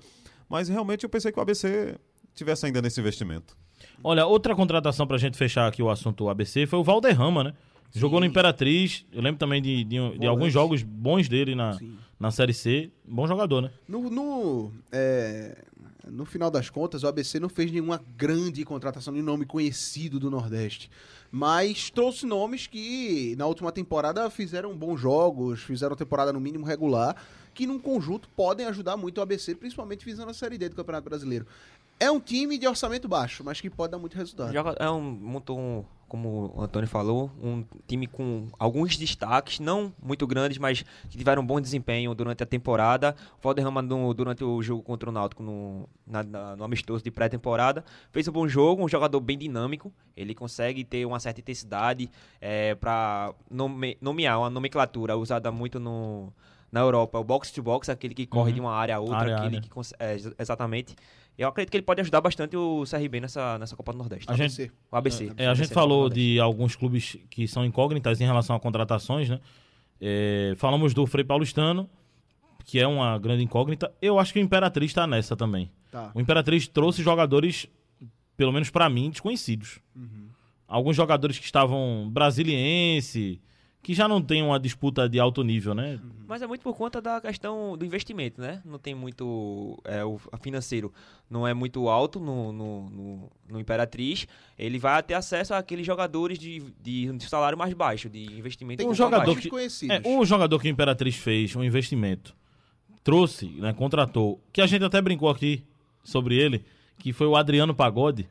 Mas realmente eu pensei que o ABC tivesse ainda nesse investimento. Olha, outra contratação pra gente fechar aqui o assunto ABC foi o Valderrama, né? Jogou no Imperatriz. Eu lembro também de, de, de alguns jogos bons dele na, Sim. na Série C. Bom jogador, né? No, no, é, no final das contas, o ABC não fez nenhuma grande contratação de nome conhecido do Nordeste. Mas trouxe nomes que na última temporada fizeram bons jogos, fizeram temporada no mínimo regular, que num conjunto podem ajudar muito o ABC, principalmente visando a Série D do Campeonato Brasileiro. É um time de orçamento baixo, mas que pode dar muito resultado. Joga, é um, montou um, como o Antônio falou, um time com alguns destaques, não muito grandes, mas que tiveram um bom desempenho durante a temporada. O Valderrama, no- durante o jogo contra o Náutico, no, na- na- no amistoso de pré-temporada, fez um bom jogo, um jogador bem dinâmico. Ele consegue ter uma certa intensidade para nomear uma nomenclatura usada muito no, na Europa, o box to box, aquele que corre Uhum. de uma área a outra, Área aquele área. que é, ex- exatamente. Eu acredito que ele pode ajudar bastante o CRB nessa, nessa Copa do Nordeste. A gente- ABC. O ABC. É, a gente ABC falou do Nordeste. de alguns clubes que são incógnitas em relação a contratações, né? É, falamos do Frei Paulistano, que é uma grande incógnita. Eu acho que o Imperatriz tá nessa também. Tá. O Imperatriz trouxe jogadores, pelo menos pra mim, desconhecidos. Alguns jogadores que estavam brasiliense, que já não tem uma disputa de alto nível, né? Mas é muito por conta da questão do investimento, né? Não tem muito. É, o financeiro não é muito alto no, no, no, no Imperatriz. Ele vai ter acesso àqueles jogadores de, de, de salário mais baixo, de investimento Tem um mais jogador baixo. que-. É, um jogador que o Imperatriz fez um investimento, trouxe, né, contratou, que a gente até brincou aqui sobre ele, que foi o Adriano Pagode.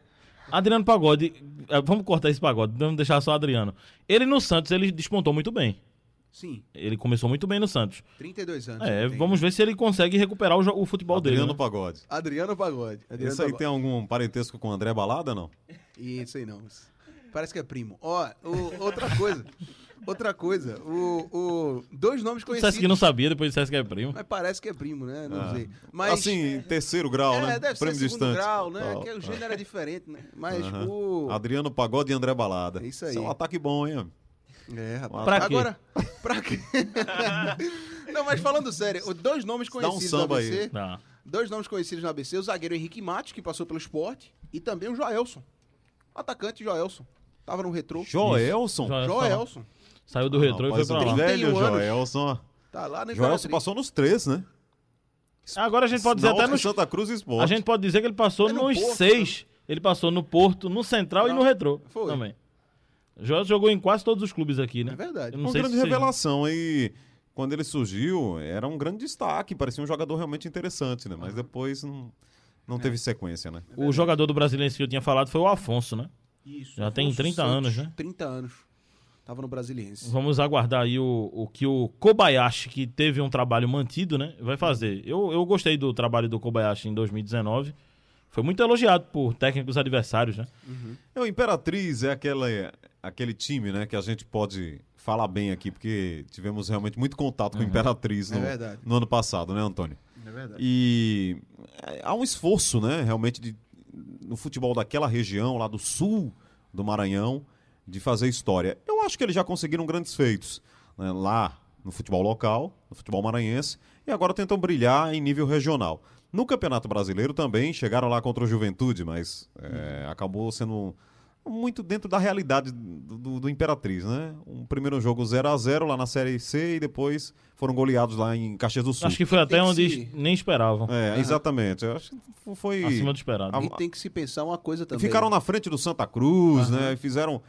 Adriano Pagode, eh, vamos cortar esse pagode, vamos deixar só o Adriano. Ele no Santos, ele despontou muito bem. Sim, Ele começou muito bem no Santos. 32 anos. É, vamos ver se ele consegue recuperar o, o futebol Adriano dele. né? Pagode. Adriano Pagode. Adriano Esse aí Pagode. tem algum parentesco com o André Balada, não? Isso aí não. Parece que é primo. Ó, o- outra coisa. Outra coisa. O, o- dois nomes conhecidos. dissesse que não sabia, depois dissesse que é primo. Mas parece que é primo, né? Não Ah. sei. Mas, Assim, terceiro grau, é, né? deve Prêmio ser segundo distante. grau, né? Tal. Que o gênero é diferente, né? Mas Aham. o... Adriano Pagode e André Balada. É isso aí. é um ataque bom, hein? É, rapaz. Pra quê? Agora, pra quê? não, mas falando sério, dois nomes Dá um conhecidos no samba ABC. aí. Tá. Dois nomes conhecidos no ABC, o zagueiro Henrique Matos, que passou pelo esporte, e também o Joelson. O atacante Joelson. Tava no retrô. Joelson. Joelson. Joelson. Saiu do retrô e foi pra o lá. velho 31 anos. Joelson. ó. Tá lá no Joelson passou nos três, né? Agora a gente pode dizer até Náutico, nos Santa Cruz e Sport. A gente pode dizer que ele passou É no nos Porto, seis. Ele passou no Porto, no Central e no Não, Retrô foi. também. Joelson jogou em quase todos os clubes aqui, né? É verdade. Não Uma grande revelação. E quando ele surgiu, era um grande destaque. Parecia um jogador realmente interessante, né? Mas depois não, não teve sequência, né? O jogador do Brasiliense que eu tinha falado foi o Afonso, né? Isso. Já tem 30 anos, né? 30 anos. Tava no Brasiliense. Vamos aguardar aí o, o que o Kobayashi, que teve um trabalho mantido, né? Vai fazer. Eu, eu gostei do trabalho do Kobayashi em 2019. Foi muito elogiado por técnicos adversários, né? É, O Imperatriz é aquela, aquele time, né, que a gente pode falar bem aqui, porque tivemos realmente muito contato com o Imperatriz É no, verdade. no ano passado, né, Antônio? É verdade. E é, há um esforço, né, realmente, de, no futebol daquela região, lá do sul do Maranhão, de fazer história. Eu acho que eles já conseguiram grandes feitos né, lá no futebol local, no futebol maranhense, e agora tentam brilhar em nível regional. No Campeonato Brasileiro também chegaram lá contra o Juventude, mas é, acabou sendo muito dentro da realidade do, do- do Imperatriz, né? Um primeiro jogo 0 a 0 lá na Série C e depois foram goleados lá em Caxias do Sul. Acho que foi até que onde se- nem esperavam. É, exatamente. Eu acho que foi. Acima do esperado. A- E tem que se pensar uma coisa também. Ficaram na frente do Santa Cruz, né? E Fizeram.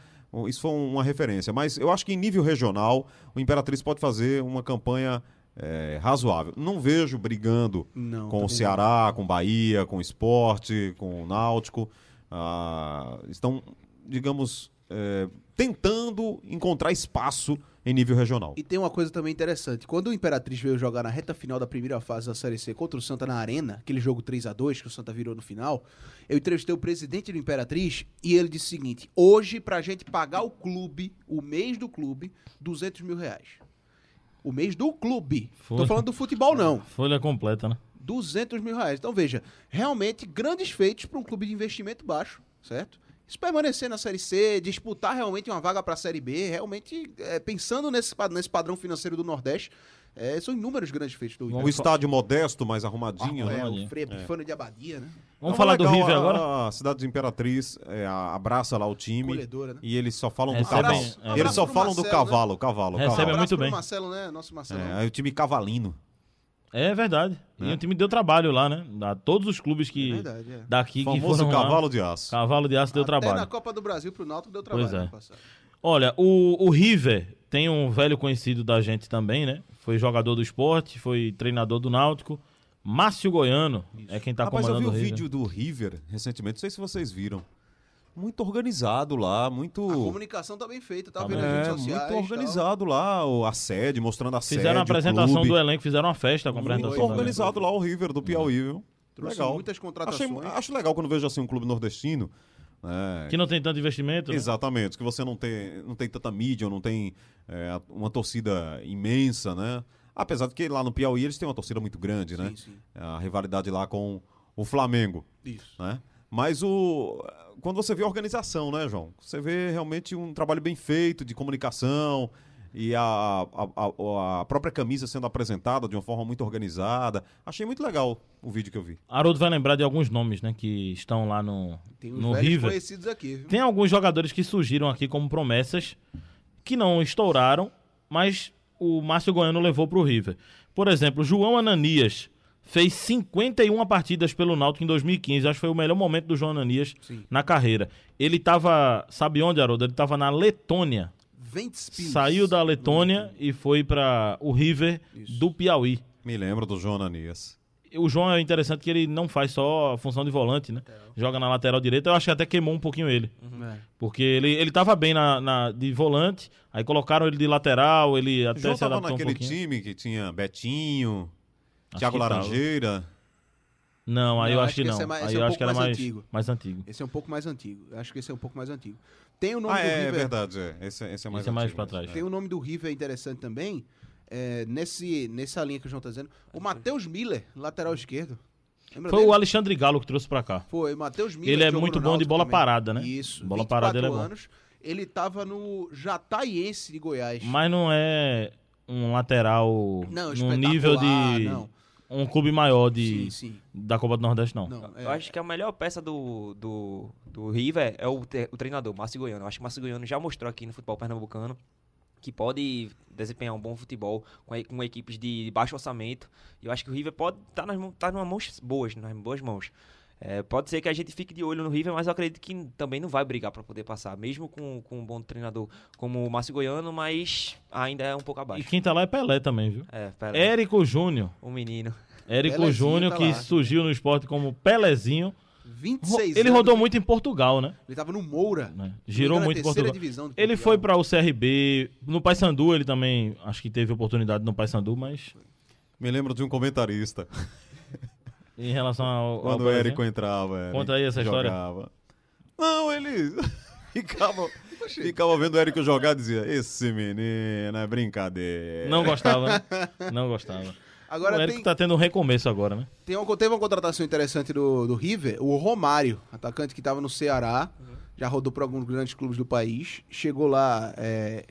Isso foi uma referência. Mas eu acho que em nível regional, o Imperatriz pode fazer uma campanha é, razoável. Não vejo brigando Não, com o Ceará, com o Bahia, com o Esporte, com o Náutico. Ah, estão, digamos, é, tentando encontrar espaço em nível regional. E tem uma coisa também interessante. Quando o Imperatriz veio jogar na reta final da primeira fase da Série C contra o Santa na Arena, aquele jogo 3 a 2 que o Santa virou no final, eu entrevistei o presidente do Imperatriz e ele disse o seguinte: hoje, pra gente pagar o clube, o mês do clube, 200 mil reais. O mês do clube. Tô Foi. falando do futebol, não. Folha completa, né? 200 mil reais. Então veja, realmente grandes feitos para um clube de investimento baixo, certo? Isso permanecer na Série C, disputar realmente uma vaga para a Série B, realmente é, pensando nesse, nesse padrão financeiro do Nordeste, é, são inúmeros grandes feitos do Um estádio modesto, mais arrumadinho. é, né? o Frei Epifânio de Abadia, né? Vamos É falar do legal, River a- agora? A cidade de Imperatriz é, a- abraça lá o time. Né? E eles só falam do cavalo. é. Eles só falam do Marcelo, né? cavalo, cavalo, Recebe cavalo. muito bem. Marcelo, né? Nosso Marcelo. É, o time cavalino. É verdade. Né? E o time deu trabalho lá, né? A todos os clubes que É verdade, é. daqui que foram lá. cavalo de aço. Cavalo de aço deu Até trabalho. na Copa do Brasil pro Náutico deu trabalho. Pois é. ano passado. Olha, o, o River tem um velho conhecido da gente também, né? Foi jogador do esporte, foi treinador do Náutico. Márcio Goiano é quem tá Rapaz, eu vi comandando o o River. vídeo do River recentemente, não sei se vocês viram. Muito organizado lá, muito. A comunicação tá bem feita, tá Tá vendo É, sociais. muito tal. organizado lá, o- a sede, mostrando a sede. Fizeram a o apresentação clube. do elenco, fizeram uma festa com a Muito apresentação. elenco. organizado lá o River do Piauí, viu? Trouxe legal. muitas Achei, contratações. acho legal quando vejo assim um clube nordestino. né, Que não tem tanto investimento. né? Exatamente, que você não tem, não tem tanta mídia, não tem é, uma torcida imensa, né? Apesar de que lá no Piauí eles têm uma torcida muito grande, né? Sim, sim. A rivalidade lá com o Flamengo, Isso. né? Mas o quando você vê a organização, né, João? Você vê realmente um trabalho bem feito de comunicação e a, a, a- a própria camisa sendo apresentada de uma forma muito organizada. Achei muito legal o vídeo que eu vi. Haroldo vai lembrar de alguns nomes, né? Que estão lá no, Tem uns no velhos River. conhecidos aqui, viu? Tem alguns jogadores que surgiram aqui como promessas que não estouraram, mas o Márcio Goiano levou pro River. Por exemplo, João Ananias fez 51 partidas pelo Náutico em 2015. Acho que foi o melhor momento do João Ananias Sim. na carreira. Ele tava, sabe onde, Haroldo? Ele tava na Letônia. Ventspils. Saiu da Letônia e foi para o River Isso. do Piauí. Me lembro do João Ananias. O João é interessante que ele não faz só a função de volante, né? Joga na lateral direita. Eu acho que até queimou um pouquinho ele. É. Porque ele, ele tava bem na, na- de volante, aí colocaram ele de lateral, ele O até João se tava adaptou um naquele pouquinho. time que tinha Betinho, Acho que tava. Laranjeira. Não, aí Não, eu acho acho que que não. esse é mais- aí é eu um acho que era mais mais, antigo. mais antigo. Esse é um pouco mais antigo. Eu acho que esse é um pouco mais antigo. Tem o nome Ah, do é, River. verdade. É. Esse, esse é mais Esse é mais antigo pra mesmo. trás. Tem o nome do River interessante também. é, nesse, nessa linha que o João tá dizendo. O Matheus Miller, lateral esquerdo. Lembra Foi dele? o Alexandre Galo que trouxe pra cá. Foi, Matheus Miller. Ele é muito bom de bola também. parada, né? Isso. Bola 24 parada ele é bom. anos. Ele tava no Jataiense de Goiás. Mas não é um lateral Não, no espetacular, nível de não. Um clube maior de, Sim, sim. da Copa do Nordeste, não. Não, é, Eu acho que a melhor peça do, do, do River é o, te- o treinador, Márcio Goiano. Eu acho que o Márcio Goiano já mostrou aqui no futebol pernambucano que pode desempenhar um bom futebol com, com equipes de baixo orçamento. E eu acho que o River pode estar nas mãos, tá numa mãos boas, nas boas mãos. É, pode ser que a gente fique de olho no River, mas eu acredito que também não vai brigar para poder passar, mesmo com, com um bom treinador como o Márcio Goiano, mas ainda é um pouco E abaixo. quem tá lá é Pelé também, viu? É, pera, Érico Júnior. o menino. Érico Júnior, tá que lá. surgiu no esporte como Pelezinho. 26 Ele anos. rodou muito em Portugal, né? Ele tava no Moura. né? Girou muito em Portugal. divisão do Ele Portugal. foi para o CRB. No Paysandu ele também, acho que teve oportunidade no Paysandu, mas Me lembro de um comentarista. em relação ao, ao Quando o Pelezinho- Érico entrava. é, Conta aí essa história. jogava. Não, ele ficava, ficava vendo o Érico jogar e dizia: Esse menino é brincadeira. Não gostava, né? Não gostava. Agora o Érico tem, tá tendo um recomeço agora, né? tem uma, teve uma contratação interessante do, do River, o Romário, atacante que tava no Ceará, já rodou por alguns grandes clubes do país, chegou lá é,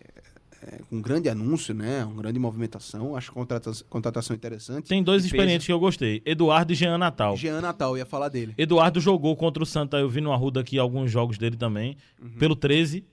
é, com um grande anúncio, né? Uma grande movimentação, acho contrata contratação interessante. Tem dois experientes que eu gostei: Eduardo e Jean Natal. Jean Natal, ia falar dele. Eduardo jogou contra o Santa, eu vi no Arruda aqui alguns jogos dele também, Uhum. pelo 13.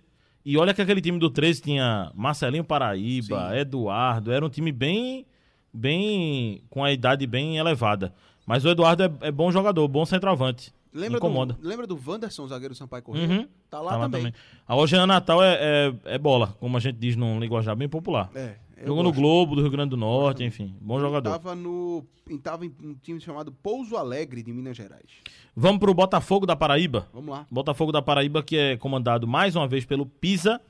E olha que aquele time do 13 tinha Marcelinho Paraíba, Sim. Eduardo, era um time bem, bem, com a idade bem elevada. Mas o Eduardo é, é bom jogador, bom centroavante. Lembra incomoda. do, lembra do Wanderson, zagueiro do Sampaio Correia? Uhum. Tá lá Tá lá também. também. A Oceana Natal é, é, é bola, como a gente diz num linguajar bem popular. É. eu Jogou no gosto. Globo do Rio Grande do Norte, enfim, bom jogador. Tava no. em- Tava em um time chamado Pouso Alegre de Minas Gerais. Vamos pro Botafogo da Paraíba. Vamos lá. Botafogo da Paraíba, que é comandado mais uma vez pelo Pisa.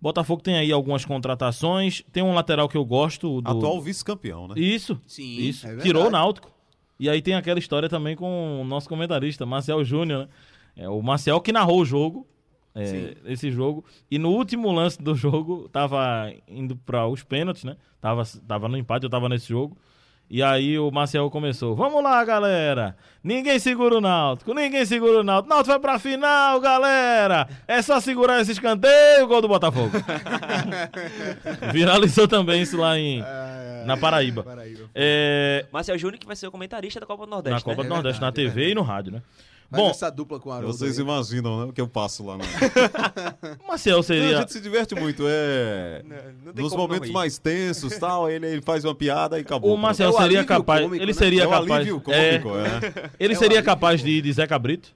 Botafogo tem aí algumas contratações. Tem um lateral que eu gosto. o Do... Atual vice-campeão, né? Isso. Sim, Isso. é. Tirou o Náutico. E aí tem aquela história também com o nosso comentarista, Marcel Júnior, né? É, o Marcel que narrou o jogo. é, esse jogo. E no último lance do jogo, tava indo para os pênaltis, né? Tava, tava no empate, eu tava nesse jogo. E aí o Marcel começou. Vamos lá, galera. Ninguém segura o Náutico. Ninguém segura o Náutico. Náutico vai pra final, galera. É só segurar esse escanteio, gol do Botafogo. Viralizou também isso lá em, na Paraíba. Paraíba. É, Marcel Júnior que vai ser o comentarista da Copa do Nordeste, na Copa né? do Nordeste, na verdade, é TV e no rádio, né? Bom, essa dupla com o Haroldo. Vocês aí. imaginam, né? O que eu passo lá. Né? Marcel Não, a seria... gente se diverte muito. É... não tem Nos como não momentos mais tensos tal, ele, ele faz uma piada e acabou. O Marcel É seria capaz... cômico, ele né? seria é capaz... é, cômico, é. ele seria capaz de ir de Zé Cabrito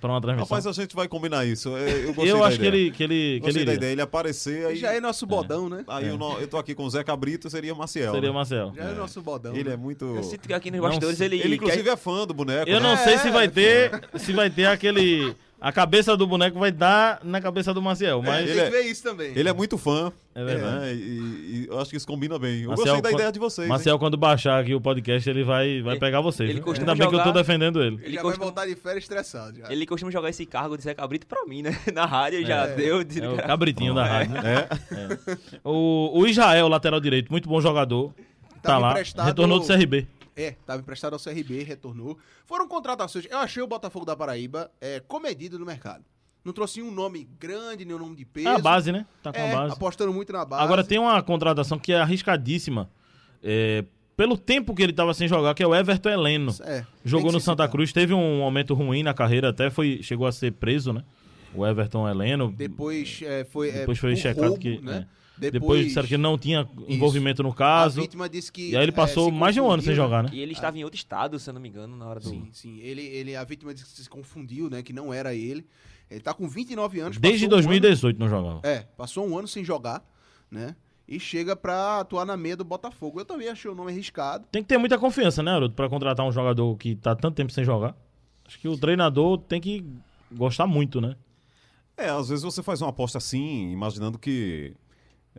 para uma transmissão. Rapaz, a gente vai combinar isso. É, Eu, gostei eu da acho que ideia. ele, que ele, que ele Gostei da iria. ideia. Ele aparecer aí. Já é nosso bodão, né? Aí eu, não- eu tô aqui com o Zé Cabrito, seria o Maciel. Seria né? o Marcel. Já é, nosso bodão. Ele né? é muito. Eu sinto que aqui nos Não, bastidores ele, Ele, inclusive, quer... é fã do boneco. Eu né? não sei É, se vai ter, se vai ter aquele a cabeça do boneco vai dar na cabeça do Maciel, mas Tem ele é- ver isso também. Ele é muito fã. É verdade. né? E, e eu acho que isso combina bem. Eu Marcel, gostei da quando- ideia de vocês. hein? Marcel quando baixar aqui o podcast, ele vai vai Ele- pegar vocês. ele viu? costuma Ainda bem que eu tô jogar- defendendo ele. Ele ele já costuma- vai voltar de férias estressado. Já. Ele costuma jogar esse cargo de Zé Cabrito pra mim, né? Na rádio já deu. disse É o cabritinho da rádio. né? É. O, o Israel, lateral direito, muito bom jogador. Tá Tava lá, retornou do CRB. É, tava emprestado ao CRB, retornou. Foram contratações. Eu achei o Botafogo da Paraíba é, comedido no mercado. Não trouxe um nome grande, nem um nome de peso. É a base, né? Tá com É, a base. apostando muito na base. Agora tem uma contratação que é arriscadíssima. é, pelo tempo que ele tava sem jogar, que é o Everton Heleno. É, Jogou no Santa. Cruz, teve um momento ruim na carreira, até foi, chegou a ser preso, né? O Everton Heleno. Depois é, foi. é, Depois foi checado roubo, que. Né? é. Depois disseram que não tinha envolvimento no A caso. vítima disse que. E aí ele é, passou se mais de um ano sem jogar, né? E ele estava em outro estado, se eu não me engano, na hora do... Sim, sim. Ele, ele, a vítima disse que se confundiu, né? Que não era ele. Ele tá com 29 anos. Desde passou um 2018 não jogava. ano- é, passou um ano sem jogar, né? E chega pra atuar na meia do Botafogo. Eu também achei o nome arriscado. Tem que ter muita confiança, né, Haroldo? Pra contratar um jogador que tá tanto tempo sem jogar. Acho que o treinador tem que gostar muito, né? É, às vezes você faz uma aposta assim, imaginando que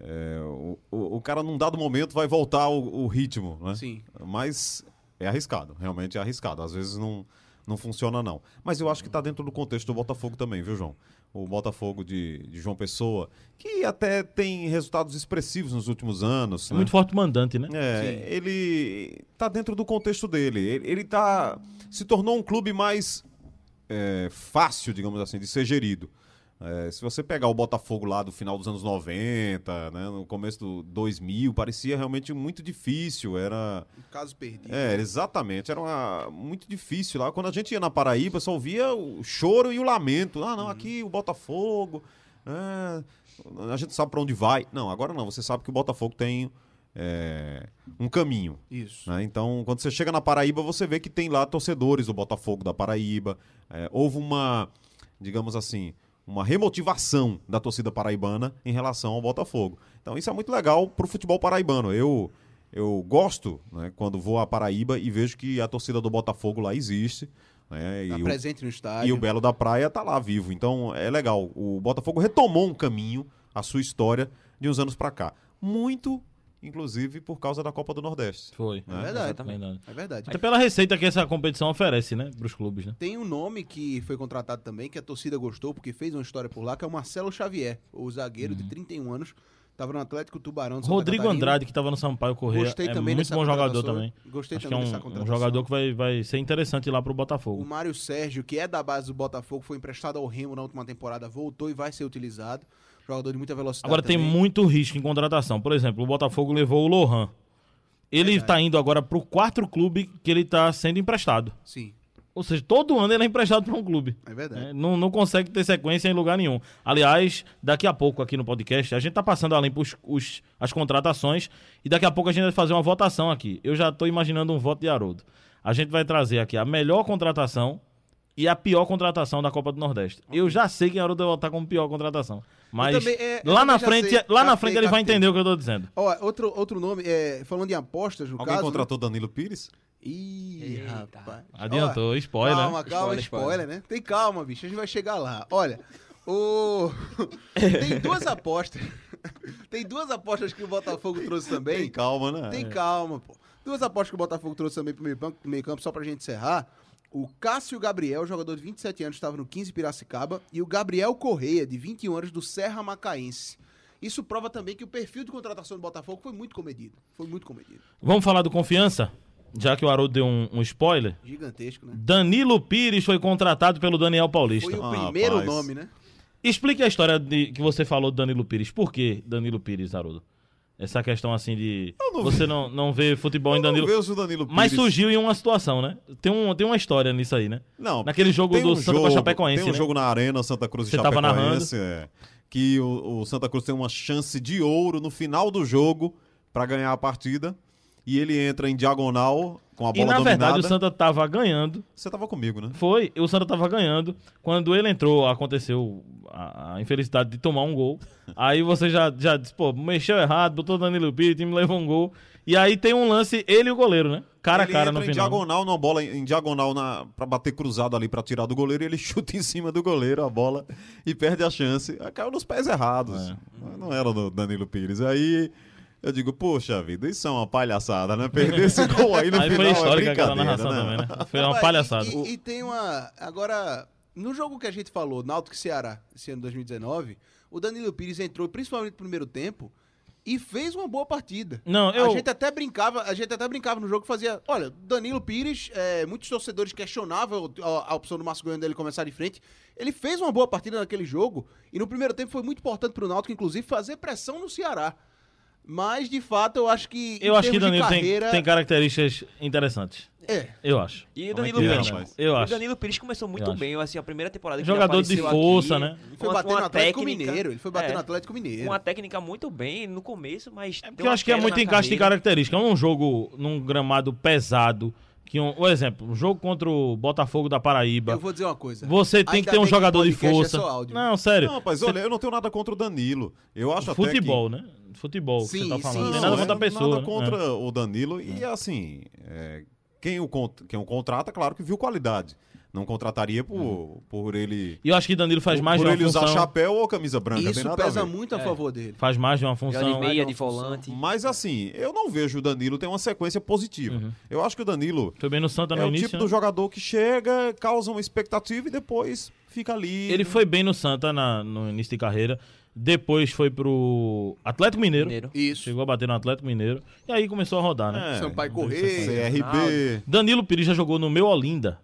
é, o, o, o cara num dado momento vai voltar o, o ritmo, né? Sim. Mas é arriscado, realmente é arriscado. Às vezes não, não funciona, não. Mas eu acho que tá dentro do contexto do Botafogo também, viu, João? O Botafogo de, de João Pessoa, que até tem resultados expressivos nos últimos anos. É né? muito forte mandante, né? É, ele tá dentro do contexto dele. Ele, ele tá. Se tornou um clube mais é, fácil, digamos assim, de ser gerido. É, se você pegar o Botafogo lá do final dos anos 90, né, no começo do 2000, parecia realmente muito difícil. Era. Um caso perdido. É, exatamente. Era uma, muito difícil lá. Quando a gente ia na Paraíba, só ouvia o choro e o lamento. Ah, não, aqui o Botafogo. é, a gente sabe para onde vai. Não, agora não. Você sabe que o Botafogo tem é, um caminho. Isso. né? Então, quando você chega na Paraíba, você vê que tem lá torcedores do Botafogo da Paraíba. É, houve uma, digamos assim, uma remotivação da torcida paraibana em relação ao Botafogo. Então, isso é muito legal pro futebol paraibano. Eu, eu gosto né, quando vou à Paraíba e vejo que a torcida do Botafogo lá existe. Né, Tá e o- presente no estádio. e o Belo da Praia tá lá vivo. Então é legal. O Botafogo retomou um caminho, a sua história, de uns anos pra cá. Muito, inclusive, por causa da Copa do Nordeste. Foi. É verdade. Exatamente. É verdade. Até pela receita que essa competição oferece, né? Pros clubes, né? Tem um nome que foi contratado também, que a torcida gostou, porque fez uma história por lá, que é o Marcelo Xavier, o zagueiro de 31 anos. Tava no Atlético Tubarão Uhum. Rodrigo Catarina. Andrade, que tava no Sampaio Correia, Gostei é também muito dessa bom jogador também. Gostei Acho que é também um, dessa um jogador que vai, vai ser interessante lá pro O Botafogo. Mário Sérgio, que é da base do Botafogo, foi emprestado ao Remo na última temporada, voltou e vai ser utilizado. Jogador de muita velocidade. Agora tem também. muito risco em contratação. Por exemplo, o Botafogo levou o Lohan. Ele Verdade. tá indo agora pro quarto clube que ele tá sendo emprestado. Sim, Ou seja, todo ano ele é emprestado para um clube. é verdade. É, não, não consegue ter sequência em lugar nenhum. Aliás, daqui a pouco aqui no podcast, a gente tá passando além pros, os, as contratações e daqui a pouco a gente vai fazer uma votação aqui. Eu já tô imaginando um voto de Haroldo. A gente vai trazer aqui a melhor contratação e a pior contratação da Copa do Nordeste. Eu já sei quem Haroldo vai votar como pior contratação. Mas também, é, lá na frente, sei. lá na frente ele vai entender o que eu tô dizendo. Ó, outro, outro nome, é, falando em apostas, no Alguém caso... contratou Danilo Pires? Né? Ih, Eita. rapaz. Adiantou, Ó, spoiler. Calma, calma, Spoiler, spoiler, spoiler. né? Tem calma, bicho, a gente vai chegar lá. Olha, o... tem duas apostas. tem duas apostas que o Botafogo trouxe também. Tem calma, né? Tem calma, pô. Duas apostas que o Botafogo trouxe também pro meio, campo, pro meio campo, só pra gente encerrar. O Cássio Gabriel, jogador de 27 anos, estava no 15 Piracicaba. E o Gabriel Correia, de 21 anos, do Serra Macaense. Isso prova também que o perfil de contratação do Botafogo foi muito comedido. Foi muito comedido. Vamos falar do confiança? Já que o Haroldo deu um, um spoiler. Gigantesco, né? Danilo Pires foi contratado pelo Daniel Paulista. Foi o Ah, primeiro rapaz. nome, né? Explique a história de, que você falou do Danilo Pires. Por que Danilo Pires, Haroldo? Essa questão assim de. não você não, não vê futebol em Eu não Danilo. vejo o Danilo Pires. Mas surgiu em uma situação, né? Tem, um, tem uma história nisso aí, né? Não, Naquele jogo do um Santa jogo- Chapecoense, Tem um né? jogo na Arena Santa Cruz Você tava Chapecoense, é, que o, o Santa Cruz tem uma chance de ouro no final do jogo pra ganhar a partida e ele entra em diagonal com a E bola na dominada. verdade o Santa tava ganhando. Você tava comigo, né? Foi, o Santa tava ganhando. Quando ele entrou, aconteceu a, a infelicidade de tomar um gol. Aí você já, já disse, pô, mexeu errado, botou o Danilo Pires, o time levou um gol. E aí tem um lance, ele e o goleiro, né? Cara ele a cara no em final. diagonal, numa bola em diagonal na, pra bater cruzado ali pra tirar do goleiro e ele chuta em cima do goleiro a bola e perde a chance. Caiu nos pés errados. É. Não era do Danilo Pires. Aí eu digo, poxa vida, isso é uma palhaçada, né? Perder esse gol aí no Aí final foi histórica é aquela narração né? também, né? Foi uma palhaçada. E, e- e tem uma. Agora, no jogo que a gente falou, Náutico e Ceará, esse ano 2019, o Danilo Pires entrou, principalmente no primeiro tempo, e fez uma boa partida. Não, eu. A gente até brincava, a gente até brincava no jogo que fazia. Olha, Danilo Pires, é, muitos torcedores questionavam a, a opção do Márcio Goiano dele começar de frente. Ele fez uma boa partida naquele jogo e no primeiro tempo foi muito importante pro Náutico, inclusive, fazer pressão no Ceará. Mas, de fato, eu acho que. Eu acho que Danilo tem, carreira, tem características interessantes. É. Eu acho. E é Danilo é, Pires? Eu o acho. Danilo Pires começou muito bem, assim, a primeira temporada que Jogador ele de força, aqui, né? Ele foi bater no Atlético técnica- Mineiro. Ele foi bater é, no Atlético Mineiro. Uma técnica muito bem no começo, mas. É porque eu acho que é muito encaixe de característica. Num jogo, num gramado pesado, que um, um exemplo, um jogo contra o Botafogo da Paraíba, Eu vou dizer uma coisa. você tem que ter um jogador de é força. áudio. Não, sério. Não, rapaz, olha, eu não tenho nada contra o Danilo. Eu acho até futebol, né? Futebol, que Sim, você tá sim, falando. Não tem sim. nada contra a é pessoa. Nada né? contra o Danilo. E assim, é, quem, o, quem o contrata, claro que viu qualidade. Não contrataria por, por ele. E eu acho que Danilo faz por, mais por de uma ele usar função. chapéu ou camisa branca. Isso a pesa ver. muito a É. favor dele. Faz mais de uma de função. meia, uma de função. volante. Mas assim, eu não vejo o Danilo ter uma sequência positiva. Eu acho que o Danilo Foi bem no Santa no é o início. tipo né? do jogador que chega, causa uma expectativa e depois fica ali. Ele foi bem no Santa na- no início de carreira. Depois foi pro Atlético Mineiro. Mineiro. Isso. Chegou a bater no Atlético Mineiro. E aí começou a rodar, né? É, Sampaio Correia. CRB. Danilo Pires já jogou no meu Olinda.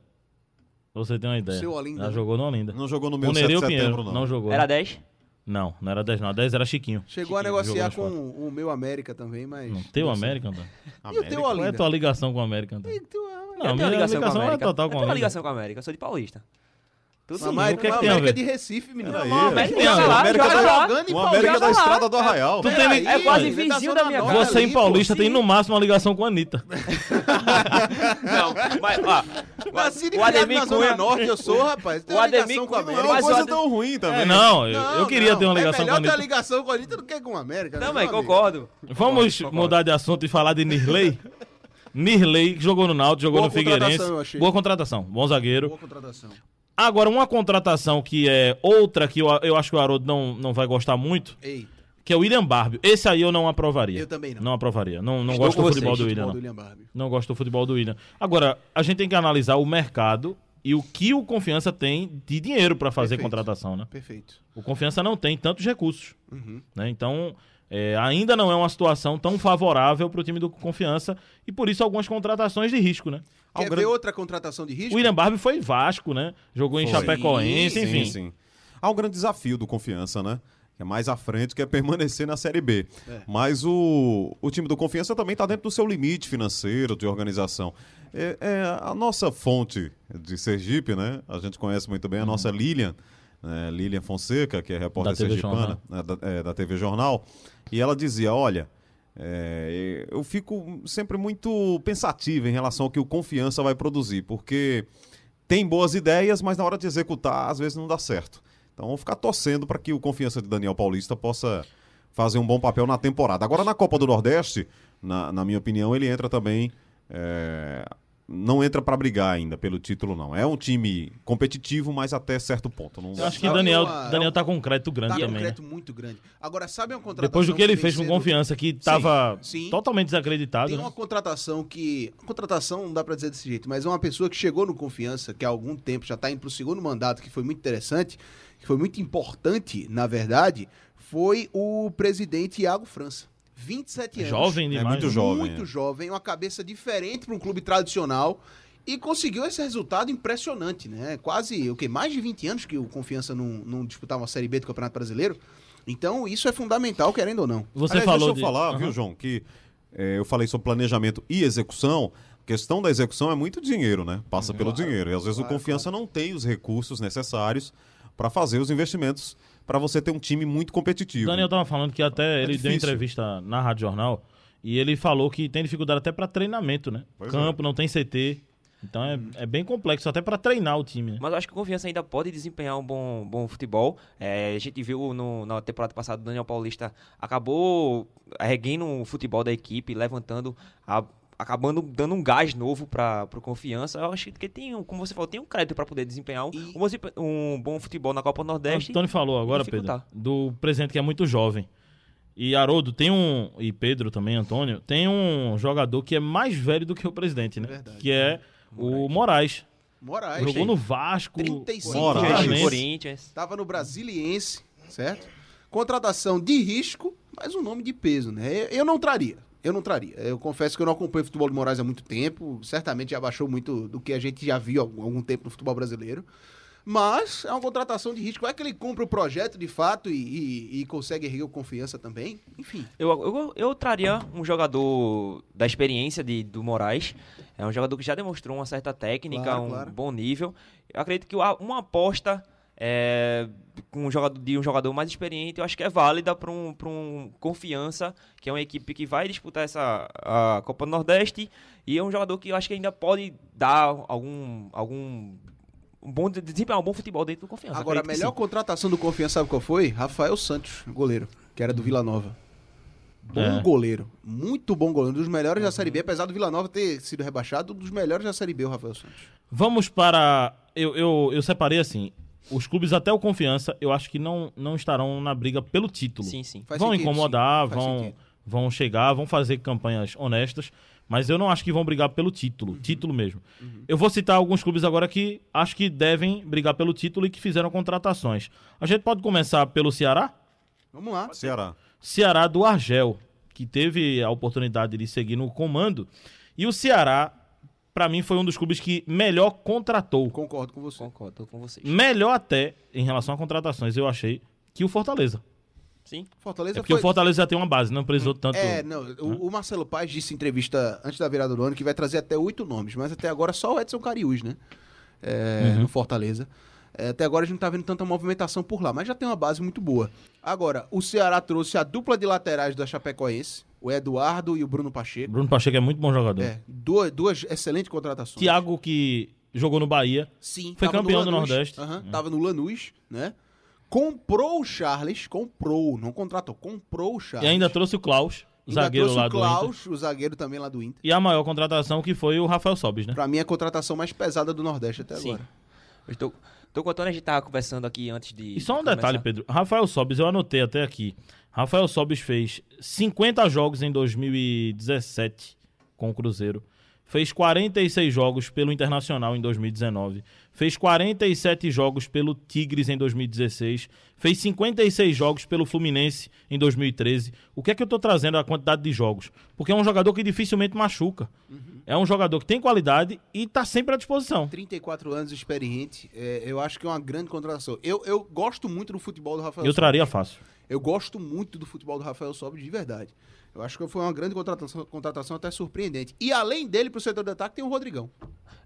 Pra você ter uma ideia. Seu Olinda, Já né? jogou no Olinda. Não jogou no meu O 7 de Nereu setembro, Pinheiro não. não jogou. Era 10? Não, não era 10 não. 10 era Chiquinho. Chegou a Chiquinho, negociar jogou com o meu América também, mas. Não, teu. América, Antônio? E o América. teu Qual é a Olinda? tua ligação com o América, Antônio? O Não, Eu minha ligação, com a ligação é América. total eu com a tenho uma América. ligação com a América, eu sou de Paulista. Tudo sim. América, o que é que uma tem América de Recife, menino. Uma. América Tem joga lá, América joga jogando em América da Estrada do Arraial. Tu tem- é quase vizinho da minha Zona casa. Você em Paulista tem no máximo uma ligação com a Anitta. Não, mas, ó, o criado Ademir na Zona Cunha... Norte, eu sou, rapaz. Tem O uma Ademir ligação com a Cunha Não é América. uma Mas coisa tão ruim também. É, não, eu, Não, eu queria não. ter uma É ligação com a melhor ter uma Anitta. ligação com a Anitta do que com a América. né, Também, meu amigo? concordo. Vamos mudar de assunto e falar de Nirley? Nirley, que jogou no Náutico, jogou Boa no Figueirense. contratação, eu achei. Boa contratação, bom zagueiro. Boa contratação. Agora, uma contratação que é outra que eu, eu acho que o Haroldo não, não vai gostar muito, Ei, que é o William Barbio. Esse aí eu não aprovaria. eu também não. Não aprovaria. Não, não Estou gosto do futebol do William, Futebol não. do William Barbie. Não gosto do futebol do William. Agora, a gente tem que analisar o mercado e o que o Confiança tem de dinheiro para fazer Perfeito. contratação, né? Perfeito. O Confiança não tem tantos recursos, Uhum. né? Então, é, ainda não é uma situação tão favorável para o time do Confiança e por isso algumas contratações de risco, né? Quer Ao ver grande- outra contratação de risco? O William Barbie foi Vasco, né? Jogou em Foi. Chapecoense, Sim, enfim. Sim, sim. Há um grande desafio do Confiança, né? Que é mais à frente, que é permanecer na Série B. É. Mas o, o time do Confiança também está dentro do seu limite financeiro, de organização. É, é, a nossa fonte de Sergipe, né? A gente conhece muito bem a nossa Lilian, né? Lilian Fonseca, que é repórter Da sergipana, né? da, é, da TV Jornal. E ela dizia, olha... é, eu fico sempre muito pensativo em relação ao que o Confiança vai produzir, porque tem boas ideias, mas na hora de executar, às vezes não dá certo. Então, vamos ficar torcendo para que o confiança de Daniel Paulista possa fazer um bom papel na temporada. Agora, na Copa do Nordeste, na, na minha opinião, ele entra também. é, não entra para brigar ainda pelo título, não. É um time competitivo, mas até certo ponto. Não... Eu acho que Sabe Daniel, uma- Daniel tá com um crédito grande Tá com um também. né? crédito muito grande. Agora, sabe uma contratação Depois do que ele fez com sendo- confiança, que tava sim. totalmente desacreditado. Tem né? uma contratação que. Contratação não dá pra dizer desse jeito, mas é uma pessoa que chegou no Confiança, que há algum tempo já tá indo pro segundo mandato, que foi muito interessante, que foi muito importante, na verdade, foi o presidente Iago França. 27 anos. Jovem É demais. muito né? jovem. Muito é. jovem, uma cabeça diferente para um clube tradicional e conseguiu esse resultado impressionante, né? Quase, o que mais de 20 anos que o Confiança não, não disputava uma Série B do Campeonato Brasileiro. Então, isso é fundamental, querendo ou não. Você Aliás, falou deixa eu de... falar, Aham. viu, João, que é, eu falei sobre planejamento e execução. A questão da execução é muito dinheiro, né? Passa pelo dinheiro. E às vezes o Claro, confiança não tem os recursos necessários para fazer os investimentos para você ter um time muito O competitivo. Daniel tava falando que até ele deu difícil. entrevista na Rádio Jornal e ele falou que tem dificuldade até pra treinamento, né? Pois Campo, não tem CT. Então é, é bem complexo, até pra treinar o time. né? Mas eu acho que o Confiança ainda pode desempenhar um bom, bom futebol. É, a gente viu no- na temporada passada o Daniel Paulista acabou erguendo o futebol da equipe, levantando, a- acabando dando um gás novo para o Confiança. Eu acho que tem, um- como você falou, tem um crédito para poder desempenhar um, E- um bom futebol na Copa O Nordeste. Antônio falou agora, Pedro, do presente que é muito jovem. E Haroldo tem um. E Pedro também, Antônio, tem um jogador que é mais velho do que o presidente, né? Verdade. Que é o Moraes. Moraes. Jogou no Vasco. 35 Moraes. Corinthians, Flamengo. Corinthians. Tava no Brasiliense, certo? Contratação de risco, mas um nome de peso, né? Eu não traria. Eu não traria. Eu confesso que eu não acompanho o futebol de Moraes há muito tempo. Certamente já baixou muito do que a gente já viu há algum tempo no futebol brasileiro. Mas é uma contratação de risco. É que ele cumpre o projeto de fato e, e- e consegue erguer confiança também. Enfim. Eu, eu, eu traria um jogador da experiência de, do Moraes. É um jogador que já demonstrou uma certa técnica, Claro, um claro. bom nível. Eu acredito que uma aposta é, com um jogador, de um jogador mais experiente, eu acho que é válida para um, pra um Confiança, que é uma equipe que vai disputar essa a Copa do Nordeste. E é um jogador que eu acho que ainda pode dar algum. algum um bom, desempenhar um bom futebol dentro do Confiança. Agora, a melhor contratação do confiança, sabe qual foi? Rafael Santos, goleiro, que era do Vila Nova. Bom É. goleiro. Muito bom goleiro. Um dos melhores da Série B, apesar do Vila Nova ter sido rebaixado, um dos melhores da Série B, o Rafael Santos. Vamos para. Eu, eu, eu separei assim. Os clubes até o Confiança, eu acho que não, não estarão na briga pelo título. Sim, sim. Faz vão sentido, incomodar, sim. Vão, vão chegar, vão fazer campanhas honestas, mas eu não acho que vão brigar pelo título, Uhum. título mesmo. Eu vou citar alguns clubes agora que acho que devem brigar pelo título e que fizeram contratações. A gente pode começar pelo Ceará? Vamos lá. Ceará. Ceará do Argel, que teve a oportunidade de seguir no comando. E o Ceará, pra mim, foi um dos clubes que melhor contratou. Concordo com você. Concordo com vocês. Melhor até, em relação a contratações, eu achei, que o Fortaleza. Sim. Fortaleza É porque foi... o Fortaleza já tem uma base, não precisou tanto. É, não, o, o Marcelo Paz disse em entrevista antes da virada do ano que vai trazer até oito nomes, mas até agora só o Edson Cariús, né? É, Uhum. No Fortaleza. É, até agora a gente não tá vendo tanta movimentação por lá, mas já tem uma base muito boa. Agora, o Ceará trouxe a dupla de laterais da Chapecoense, o Eduardo e o Bruno Pacheco. Bruno Pacheco é muito bom jogador. É, duas, duas excelentes contratações. Thiago, que jogou no Bahia. Sim, Foi tava no campeão do Nordeste. aham, Tava no Lanús, né? Comprou o Charles, comprou, não contratou, comprou o Charles. E ainda trouxe o Klaus, o Ainda zagueiro trouxe lá o do Inter. Klaus, o zagueiro também lá do Inter. E a maior contratação que foi o Rafael Sobis, né? Pra mim é a contratação mais pesada do Nordeste até Sim. agora. Eu estou, tô contando, a gente tava conversando aqui antes de. E só um de detalhe. Pedro. Rafael Sobis, eu anotei até aqui. Rafael Sobis fez 50 jogos em 2017 com o Cruzeiro. Fez 46 jogos pelo Internacional em 2019. Fez 47 jogos pelo Tigres em 2016. Fez 56 jogos pelo Fluminense em 2013. O que é que eu tô trazendo a quantidade de jogos? Porque é um jogador que dificilmente machuca. É um jogador que tem qualidade e tá sempre à disposição. 34 anos, experiente. é, eu acho que é uma grande contratação. Eu, eu gosto muito do futebol do Rafael Eu traria fácil. Eu gosto muito do futebol do Rafael Sobis, de verdade. Eu acho que foi uma grande contratação, contratação até surpreendente. E além dele, pro setor de ataque, tem o Rodrigão.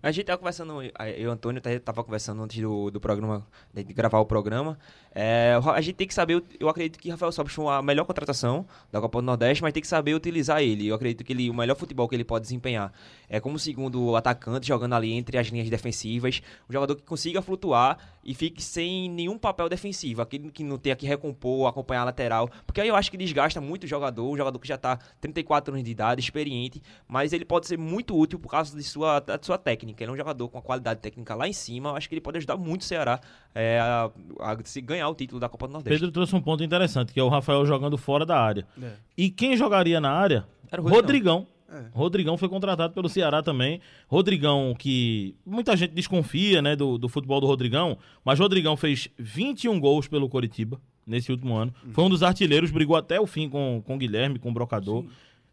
A gente tava conversando, eu e o Antônio até tava conversando antes do, do programa, de gravar o programa. É, a gente tem que saber, eu acredito que Rafael Sobis foi a melhor contratação da Copa do Nordeste, mas tem que saber utilizar ele. Eu acredito que ele, o melhor futebol que ele pode desempenhar é como segundo atacante, jogando ali entre as linhas defensivas. Um jogador que consiga flutuar e fique sem nenhum papel defensivo. Aquele que não tenha que recompor, acompanhar a lateral. Porque aí eu acho que desgasta muito o jogador, um jogador que já tá 34 anos de idade, experiente, mas ele pode ser muito útil por causa de sua, da sua técnica. Ele é um jogador com a qualidade técnica lá em cima. Eu acho que ele pode ajudar muito o Ceará é, a, a, se ganhar o título da Copa do Nordeste. Pedro trouxe um ponto interessante, que é o Rafael jogando fora da área. É. E quem jogaria na área? Era o Rodrigão. É. Rodrigão foi contratado pelo Ceará também. Rodrigão, que muita gente desconfia né, do, do futebol do Rodrigão, mas Rodrigão fez 21 gols pelo Coritiba nesse último ano. Foi um dos artilheiros, brigou até o fim com, com o Guilherme, com o Brocador.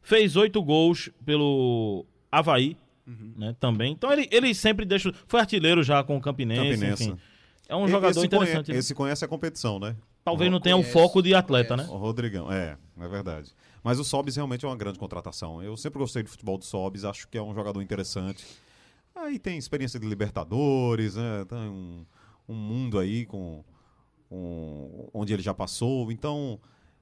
Fez oito gols pelo Havaí né, também. Então ele, ele sempre deixa. Foi artilheiro já com o Campinense. Campinense. Enfim. É um jogador esse interessante. Conhece, esse conhece a competição, né? Talvez não tenha o Conhece, foco de atleta, conhece. né? O Rodrigão, é, é verdade. Mas o Sobis realmente é uma grande contratação. Eu sempre gostei do futebol do Sobis, acho que é um jogador interessante. Aí tem experiência de Libertadores, né? Tem um, um mundo aí com, com- onde ele já passou. Então,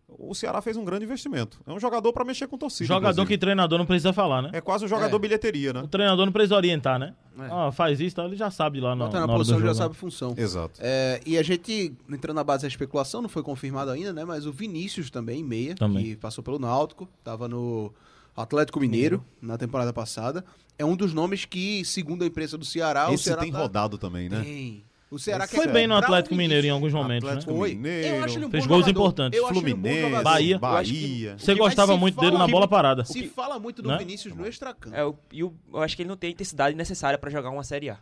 o Ceará fez um grande investimento. É um jogador para mexer com torcida. Jogador que treinador não precisa falar, né? É quase um jogador É. bilheteria, né? O treinador não precisa orientar, né? É. Faz isso, então ele já sabe lá na, Bota na, na posição jogo. já sabe a função. Exato. É, e a gente, entrando na base da especulação, não foi confirmado ainda, né? Mas o Vinícius também, meia, Também. que passou pelo Náutico, tava no Atlético Mineiro na temporada passada. É um dos nomes que, segundo a imprensa do Ceará, o Esse Ceará tem tá... rodado também, né? Tem. O Ceará Foi bem no Atlético Mineiro em alguns momentos, Atlético né? Foi. Mineiro, Eu acho ele um Fez gols jogador. importantes. Um Fluminense, jogador. Bahia. Bahia. Você gostava se muito fala dele na bola parada. Se fala muito do Né? Vinícius no extracampo. É, e eu acho que ele não tem a intensidade necessária pra jogar uma Série A.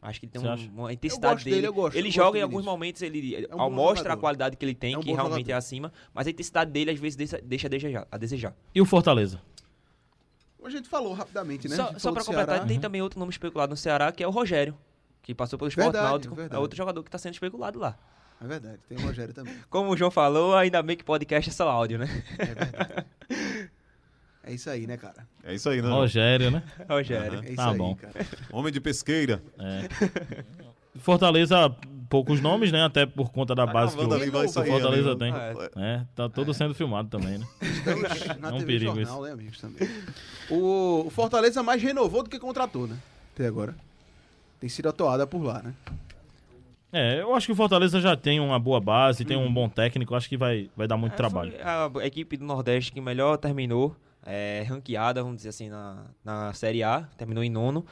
Acho que ele tem um- uma intensidade gosto dele, dele. eu gosto, ele eu joga em alguns Vinícius. momentos, ele É um mostra a jogador. qualidade que ele tem, É um que realmente jogador. é acima, mas a intensidade dele às vezes deixa, deixa a desejar. A desejar. E o Fortaleza? A gente falou rapidamente, né? A Só, só do completar, Ceará. tem também outro nome especulado no Ceará, que é o Rogério, que passou pelo Esporte Verdade, Náutico. verdade. É outro jogador que tá sendo especulado lá. É verdade, tem o Rogério também. Como o João falou, ainda bem que podcast é só áudio, né? É verdade. É isso aí, né, cara? É isso aí, né? Rogério, né? Rogério. É isso Tá aí, bom. cara. Homem de pesqueira. Fortaleza, poucos nomes, né? Até por conta da Tá base que o, ali, vai sair Fortaleza ali, tem. né? É, tá todo sendo filmado também, né? Estamos na É um TV perigo Jornal, né, amigos, também. O, o Fortaleza mais renovou do que contratou, né? Até agora. Tem sido atuada por lá, né? É, eu acho que o Fortaleza já tem uma boa base, tem um bom técnico, acho que vai, vai dar muito É, trabalho. a equipe do Nordeste que melhor terminou, é, ranqueada, vamos dizer assim, na, na Série A, terminou em nono.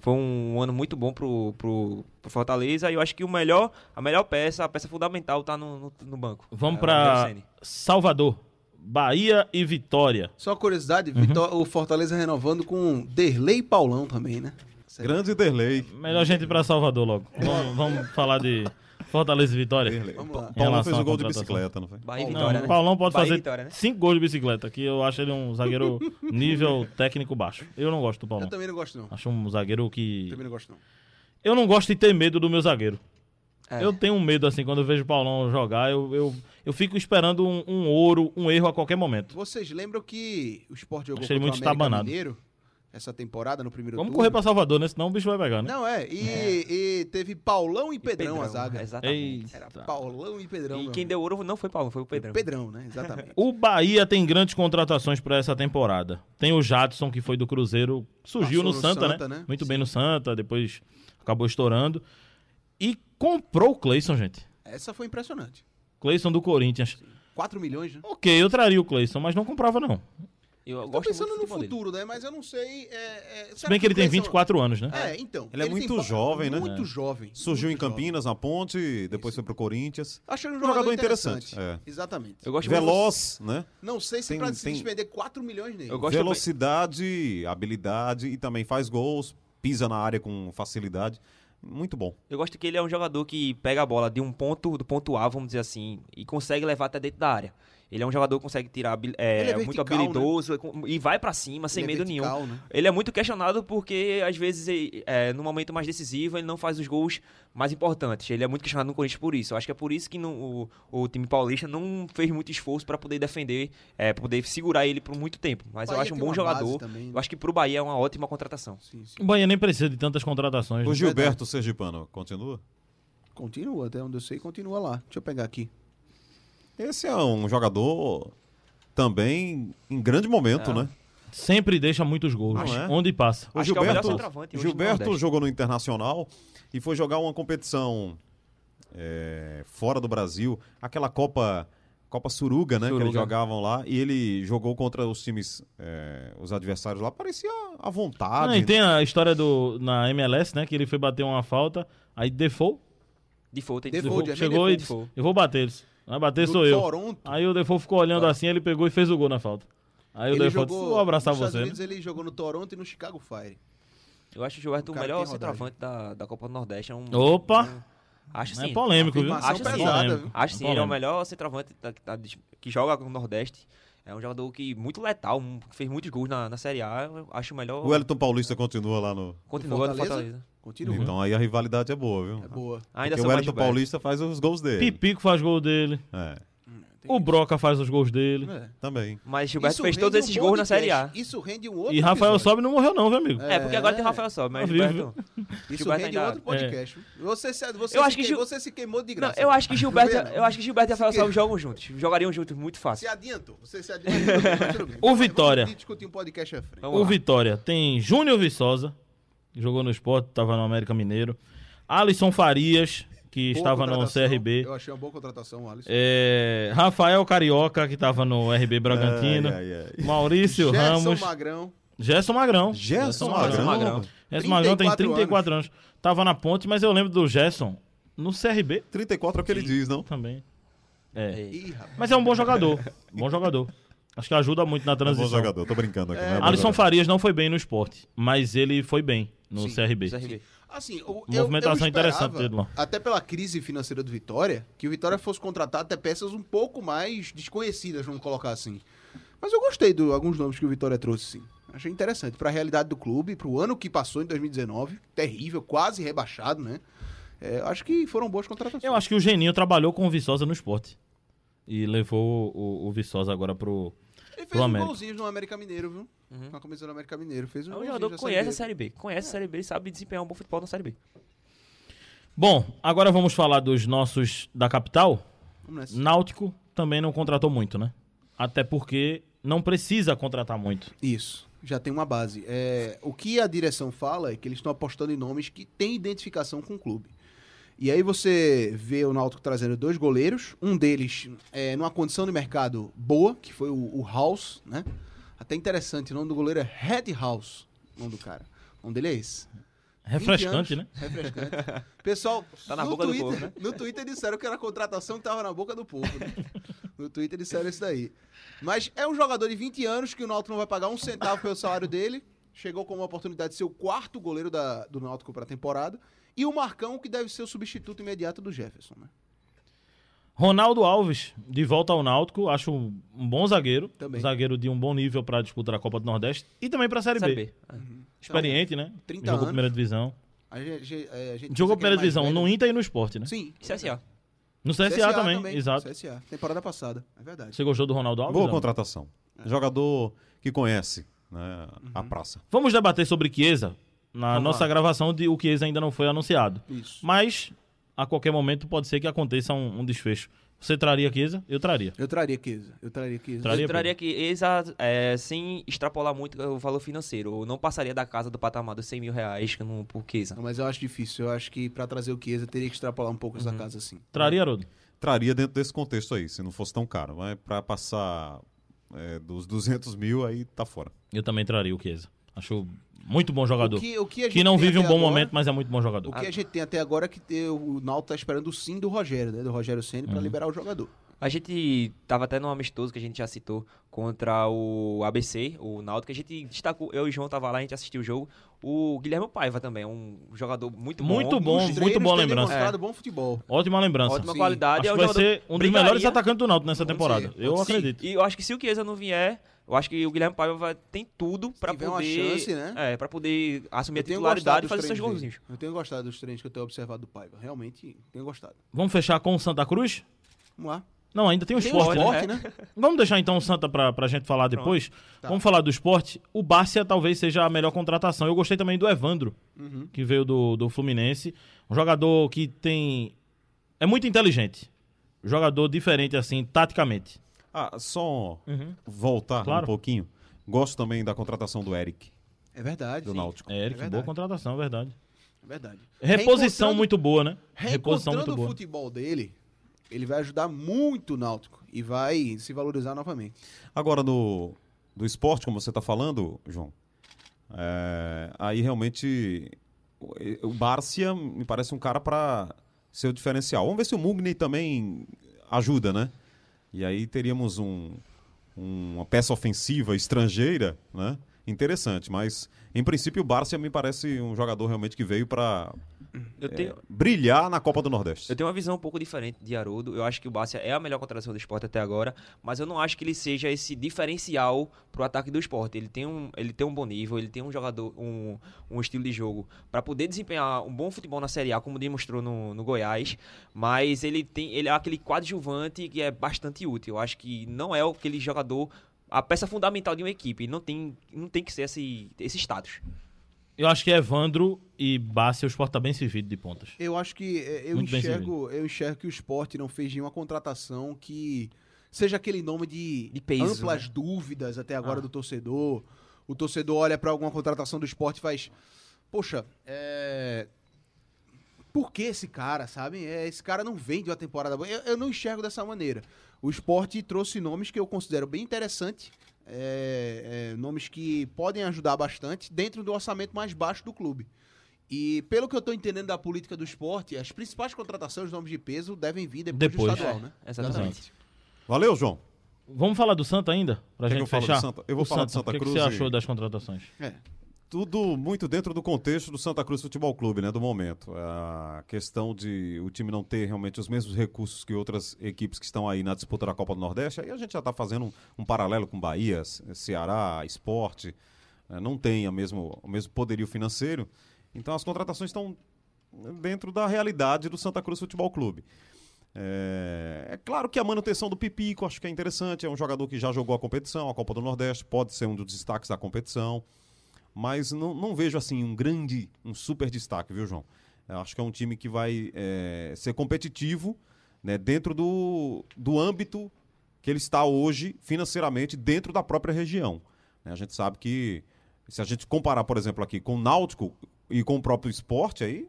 Foi um ano muito bom pro, pro, pro Fortaleza e eu acho que o melhor, a melhor peça, a peça fundamental tá no, no, no banco. Vamos É, Ceni. Salvador, Bahia e Vitória. Só uma curiosidade, Uhum. Vitó- o Fortaleza renovando com Derlei Paulão também, né? Grande Derlei. Melhor gente ir pra Salvador logo. Vamos, vamos falar de Fortaleza e Vitória. Derlei. Vamos lá. Em Paulão fez o gol de bicicleta, não foi? Bahia e Não, Vitória, o né? Paulão pode Bahia fazer Vitória, né? cinco gols de bicicleta, que eu acho ele um zagueiro nível técnico baixo. Eu não gosto do Paulão. Eu também não gosto, não. Acho um zagueiro que. Também não gosto, não. Eu não gosto de ter medo do meu zagueiro. É. Eu tenho um medo, assim, quando eu vejo o Paulão jogar, eu, eu, eu fico esperando um, um ouro, um erro a qualquer momento. Vocês lembram que o Sport jogou Achei contra muito o América estabanado. Mineiro essa temporada no primeiro Vamos turno? correr pra Salvador, né? Senão o bicho vai pegar, né? Não, é. E, e teve Paulão e Pedrão, a zaga. Exatamente. Era Eita. Paulão e Pedrão. E quem amigo. deu ouro não foi Paulo, foi o Pedrão. Pedrão, né? Exatamente. O Bahia tem grandes contratações pra essa temporada. Tem o Jadson, que foi do Cruzeiro, surgiu no, no Santa, Santa, né? né? Muito bem no Santa, depois acabou estourando. E comprou o Cleison, gente. Essa foi impressionante. Cleison do Corinthians. 4 milhões, né? Ok, eu traria o Cleison, mas não comprava, não. Eu Tô gosto pensando muito no futebol dele. futuro, né? Mas eu não sei. É, é, Se bem que ele tem 24 anos, né? É, então. Ele é tem muito jovem, né? Muito jovem. Surgiu em muito jovem. Campinas, na ponte, depois foi pro Corinthians. Achei um Um jogador, jogador interessante. interessante, é. Exatamente. Eu gosto muito Veloz, né? Não sei se Tem- pra se tem- despender 4 milhões nele. Eu gosto também- Velocidade, habilidade e também faz gols, pisa na área com facilidade. Muito bom. Eu gosto que ele é um jogador que pega a bola de um ponto, do ponto A, vamos dizer assim, e consegue levar até dentro da área. Ele é um jogador que consegue tirar, é, é muito vertical, né? habilidoso e vai pra cima sem Ele é medo nenhum. vertical, né? Ele é muito questionado porque, às vezes, é, no momento mais decisivo, ele não faz os gols mais importantes. Ele é muito questionado no Corinthians por isso. Eu acho que é por isso que não- o, o time paulista não fez muito esforço para poder defender, é, pra poder segurar ele por muito tempo. Mas eu acho um bom jogador. também, né? Eu acho que pro Bahia é uma ótima contratação. Sim, sim. O Bahia nem precisa de tantas contratações. O né? Gilberto Sergipano continua? Continua, até onde eu sei, continua lá. Deixa eu pegar aqui. Esse é um jogador também em grande momento, É. né? Sempre deixa muitos gols. Não é? Onde passa. O Acho que é o Gilberto, Gilberto Nordeste. jogou no Internacional e foi jogar uma competição é, fora do Brasil, aquela Copa Copa Suruga, né? Que eles Suruga. jogavam lá e ele jogou contra os times, é, os adversários lá, parecia à vontade. Ah, e tem a história do na MLS, né? Que ele foi bater uma falta, aí Default, Default, tem Default, Default. é chegou e Default. disse, eu vou bater eles. Vai bater sou eu. Toronto. Aí o Default ficou olhando assim, ele pegou e fez o gol na falta. Aí o jogou disse, vou abraçar você. né? Unidos, ele jogou no Toronto e no Chicago Fire. Eu acho o Gilberto O o melhor centroavante da, da Copa do Nordeste. É um, Opa! um- acho É sim. polêmico, viu? Acho sim. pesada, Polêmico. viu? Acho sim, ele é o Polêmico. melhor centroavante da- da- que joga no Nordeste. É um jogador que muito letal, que fez muitos gols na, na Série A. Eu acho o melhor. O Wellington Paulista continua lá no. Continua no Fortaleza? Fortaleza. Continua. Então aí a rivalidade é boa, viu? É boa. Ainda Porque o Wellington Gilberto. Paulista faz os gols dele. Pipico faz gol dele. É, Tem O. Broca faz os gols dele. É. também. Mas Gilberto Isso fez rende todos um esses gols na Série A. Isso rende um outro E Rafael episódio. Sobe não morreu não, viu, amigo? É, porque agora tem É. Rafael Sobe, mas Tá Gilberto. Isso Gilberto rende ainda- outro podcast. Você, se- você, Eu se acho que que- Gil- você se queimou de Não, graça. eu acho que Gilberto, Tá vendo? eu acho que Gilberto e Rafael Sobe jogam juntos. Jogariam juntos muito Se fácil. adiantou. Você se adiantou. Mas tudo bem. O Vamos- Vitória. Vamos discutir um podcast à frente. Vamos O lá. Vitória tem Júnior Viçosa, jogou no esporte, estava no América Mineiro. Alisson Farias, que Boa estava no. CRB. Eu achei uma boa contratação, Alisson. É, Rafael Carioca, que estava no RB Bragantino. Ai, ai, ai. Maurício Gerson Ramos. Magrão. Gerson Magrão. Gerson Magrão. Magrão. Gerson Magrão tem 34 34 anos. Tava na ponte, mas eu lembro do Gerson no CRB 34 é o que ele diz, não? também. É. Ih. Mas é um bom jogador. Bom jogador. Acho que ajuda muito na É bom transição. jogador, tô brincando aqui. É, é bom Alisson jogador. Farias não foi bem no esporte, mas ele foi bem no Sim, CRB. CRB. Assim, o, Movimentação eu, eu interessante dele lá. Até pela crise financeira do Vitória, que o Vitória fosse contratar até peças um pouco mais desconhecidas, vamos colocar assim. Mas eu gostei de alguns nomes que o Vitória trouxe, sim. Achei interessante. Pra realidade do clube, pro ano que passou em 2019, terrível, quase rebaixado, né? É, eu acho que foram boas contratações. Eu acho que o Geninho trabalhou com o Viçosa no esporte. E levou o, o Viçosa agora pro. Ele pro fez um América. golzinho no América Mineiro, viu? Na comissão do América Mineiro. Fez um É um jogador que conhece a Série B. Série B. Conhece a Série B e sabe desempenhar um bom futebol na Série B. Bom, agora vamos falar dos nossos da capital. Vamos nessa. Náutico também não contratou muito, né? Até porque não precisa contratar muito. Isso, já tem uma base. É, o que a direção fala é que eles estão apostando em nomes que têm identificação com o clube. E aí você vê o Náutico trazendo dois goleiros, um deles é, numa condição de mercado boa, que foi o, o House, né? Até interessante, o nome do goleiro é Red House, o nome do cara. O nome dele é esse. 20 Refrescante, né? Refrescante. Pessoal, Tá na no boca do Twitter, povo, né? No Twitter disseram que era a contratação que tava na boca do povo. né? No Twitter disseram isso daí. Mas é um jogador de 20 anos que o Náutico não vai pagar um centavo pelo salário dele. Chegou com uma oportunidade de ser o quarto goleiro da- do Náutico para a temporada. E o Marcão, que deve ser o substituto imediato do Jefferson, né? Ronaldo Alves, de volta ao Náutico, acho um bom zagueiro. Também. Zagueiro de um bom nível para disputar a Copa do Nordeste e também para a Série, Série B. B. É. Experiente, né? 30 Jogou anos. primeira divisão. A gente, é, a gente Jogou primeira é divisão velho. no Inter e no Esporte, né? Sim. CSA. No CSA, também, exato. CSA, temporada passada, é verdade. Você gostou do Ronaldo Alves? Boa não? contratação. Jogador que conhece né, a praça. Vamos debater sobre Chiesa na Vamos nossa lá. gravação de o Chiesa ainda não foi anunciado. Isso. Mas a qualquer momento pode ser que aconteça um, um desfecho. Você traria Chiesa? Eu traria. Eu traria Chiesa. Eu traria Chiesa. Traria, Eu traria que exa, é, sem extrapolar muito o valor financeiro. Eu não passaria da casa do patamar dos 100 mil reais que não, por. Não, mas eu acho difícil. Eu acho que pra trazer o Chiesa teria que extrapolar um pouco essa casa, assim. Traria, Haroldo? Traria dentro desse contexto aí, se não fosse tão caro. Mas pra passar é, dos 200 mil, aí tá fora. Eu também traria o Chiesa. Acho muito bom jogador. O que, o que, a Que não vive um bom agora- momento, mas é muito bom jogador. O que a gente tem até agora é que ter- o Náutico tá esperando o sim do Rogério, né? Do Rogério Ceni Uhum. pra liberar o jogador. A gente tava até num amistoso que a gente já citou contra o ABC, o Náutico, que a gente destacou, eu e o João tava lá, a gente assistiu o jogo. O Guilherme Paiva também, é um jogador muito bom. Muito bom, muito boa lembrança. demonstrado bom futebol. Ótima lembrança. Ótima Sim. qualidade. Acho é que um vai ser um dos melhores atacantes do Náutico nessa temporada. eu acredito. E eu acho que se o Chiesa não vier, eu acho que o Guilherme Paiva vai, tem tudo pra tiver uma poder. chance, né? É, pra poder assumir a titularidade e fazer seus golzinhos. Eu tenho gostado dos treinos que eu tenho observado do Paiva. Realmente, tenho gostado. Vamos fechar com o Santa Cruz? Vamos lá. Não, ainda tem o Tem o esporte. né? esporte, né? né? Vamos deixar então o Santa pra, pra gente falar depois. Tá. Vamos falar do esporte. O Bárcia talvez seja a melhor contratação. Eu gostei também do Evandro, Uhum. que veio do, do Fluminense. Um jogador que tem. É muito inteligente. Jogador diferente, assim, taticamente. Ah, só Uhum. voltar Claro. um pouquinho. Gosto também da contratação do Eric, É verdade. do sim. Náutico. É, Eric, É boa contratação, é verdade. É verdade. Reposição muito boa, né? Reposição muito o boa. futebol dele, ele vai ajudar muito o Náutico e vai se valorizar novamente. Agora, do, do esporte, como você está falando, João, é, aí realmente o, o Bárcia me parece um cara para ser o diferencial. Vamos ver se o Mugni também ajuda, né? E aí teríamos um, uma peça ofensiva estrangeira, né? Interessante, mas em princípio o Bárcia me parece um jogador realmente que veio para Eu tenho, brilhar na Copa do Nordeste. Eu tenho uma visão um pouco diferente de Haroldo. Eu acho que o Bárcia é a melhor contratação do esporte até agora, mas eu não acho que ele seja esse diferencial pro ataque do esporte. Ele tem um, ele tem um bom nível, ele tem um jogador, um, um estilo de jogo para poder desempenhar um bom futebol na Série A, como demonstrou no, no Goiás, mas ele tem ele é aquele coadjuvante que é bastante útil. Eu acho que não é aquele jogador a peça fundamental de uma equipe, não tem, não tem que ser esse, esse status. Eu acho que Evandro e Bárcia, o esporte tá bem servido de pontas. Eu acho que é, eu Muito enxergo, eu enxergo que o esporte não fez nenhuma contratação que seja aquele nome de, De peso, amplas né? dúvidas até agora Ah. do torcedor. O torcedor olha pra alguma contratação do esporte e faz, poxa, é... por que esse cara, sabe? É, esse cara não vem de uma temporada boa. Eu, eu não enxergo dessa maneira. O esporte trouxe nomes que eu considero bem interessantes. É, é, nomes que podem ajudar bastante dentro do orçamento mais baixo do clube. E pelo que eu tô entendendo da política do esporte, as principais contratações, os nomes de peso, devem vir depois, Depois. do estadual, né? Exatamente. Valeu, João. Vamos falar do Santa ainda? Pra Quer que gente eu fale do fechar? Santa? Eu vou O falar do Santa O que, que Cruz você e- achou das contratações? É. Tudo muito dentro do contexto do Santa Cruz Futebol Clube, né, do momento. A questão de o time não ter realmente os mesmos recursos que outras equipes que estão aí na disputa da Copa do Nordeste, aí a gente já está fazendo um, um paralelo com Bahia, Ce- Ceará, Esporte, eh, não tem a mesmo, o mesmo poderio financeiro. Então as contratações estão dentro da realidade do Santa Cruz Futebol Clube. É, é claro que a manutenção do Pipico acho que é interessante, é um jogador que já jogou a competição, a Copa do Nordeste, pode ser um dos destaques da competição mas não, não vejo assim um grande, um super destaque, viu, João? Eu acho que é um time que vai é, ser competitivo né, dentro do, do âmbito que ele está hoje financeiramente dentro da própria região. né? A gente sabe que se a gente comparar, por exemplo, aqui com o Náutico e com o próprio esporte, aí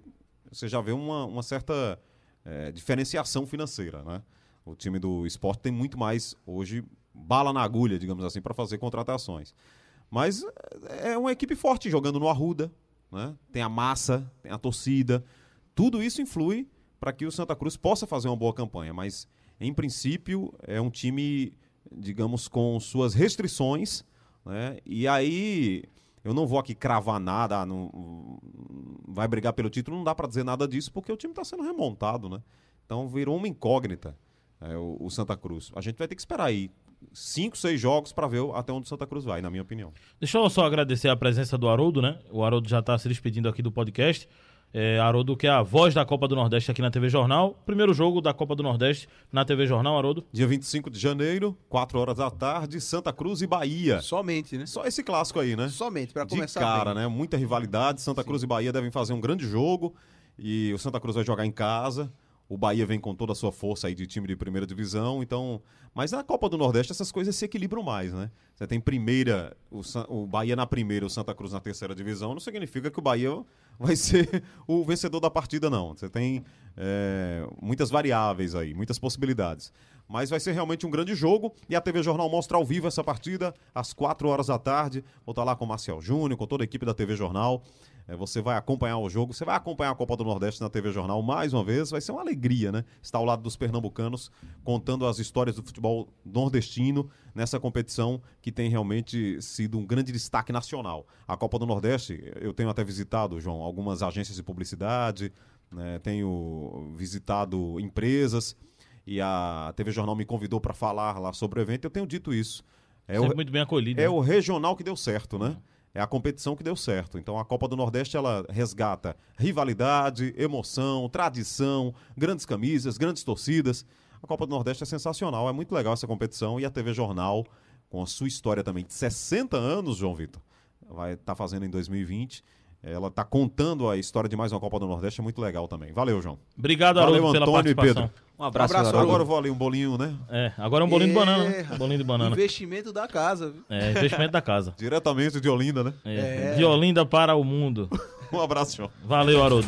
você já vê uma, uma certa é, diferenciação financeira, né? O time do esporte tem muito mais hoje bala na agulha, digamos assim, para fazer contratações. Mas é uma equipe forte jogando no Arruda, né? Tem a massa, tem a torcida. Tudo isso influi para que o Santa Cruz possa fazer uma boa campanha, mas em princípio é um time, digamos, com suas restrições, né? E aí eu não vou aqui cravar nada, não vai brigar pelo título, não dá para dizer nada disso porque o time está sendo remontado, né? Então virou uma incógnita é, o, o Santa Cruz. A gente vai ter que esperar aí cinco, seis jogos para ver até onde o Santa Cruz vai, na minha opinião. Deixa eu só agradecer a presença do Haroldo, né? O Haroldo já tá se despedindo aqui do podcast. É, Haroldo, que é a voz da Copa do Nordeste aqui na TV Jornal. Primeiro jogo da Copa do Nordeste na TV Jornal, Haroldo. Dia 25 de janeiro, 4 horas da tarde, Santa Cruz e Bahia. Somente, né? Só esse clássico aí, né? Somente, pra De começar cara, bem. né? Muita rivalidade. Santa Cruz e Bahia devem fazer um grande jogo. E o Santa Cruz vai jogar em casa. O Bahia vem com toda a sua força aí de time de primeira divisão. Então, mas na Copa do Nordeste essas coisas se equilibram mais, né? Você tem primeira, o, o Bahia na primeira, o Santa Cruz na terceira divisão. Não significa que o Bahia vai ser o vencedor da partida, não. Você tem é, muitas variáveis aí, muitas possibilidades. Mas vai ser realmente um grande jogo e a TV Jornal mostra ao vivo essa partida às 4 horas da tarde. Vou estar lá com o Marcial Júnior, com toda a equipe da TV Jornal. É, você vai acompanhar o jogo, você vai acompanhar a Copa do Nordeste na TV Jornal mais uma vez. Vai ser uma alegria, né? Estar ao lado dos pernambucanos, contando as histórias do futebol nordestino nessa competição que tem realmente sido um grande destaque nacional. A Copa do Nordeste, eu tenho até visitado, João, algumas agências de publicidade, né? tenho visitado empresas e a TV Jornal me convidou para falar lá sobre o evento. Eu tenho dito isso. É o, muito bem acolhido. É né? o regional que deu certo, né? É a competição que deu certo. Então a Copa do Nordeste ela resgata rivalidade, emoção, tradição, grandes camisas, grandes torcidas. A Copa do Nordeste é sensacional, é muito legal essa competição e a TV Jornal, com a sua história também de 60 anos, João Vitor, vai estar tá fazendo em 2020 ela está contando a história de mais uma Copa do Nordeste, é muito legal também. Valeu, João. Obrigado, Haroldo, Valeu, pela Antônio participação. E Pedro. Um abraço, um abraço Agora eu vou ali um bolinho, né? É, agora é um bolinho é... de banana, né? Um bolinho de banana. Investimento da casa. Viu? É, investimento da casa. Diretamente de Olinda, né? É. é. De Olinda para o mundo. um abraço, João. Valeu, Haroldo.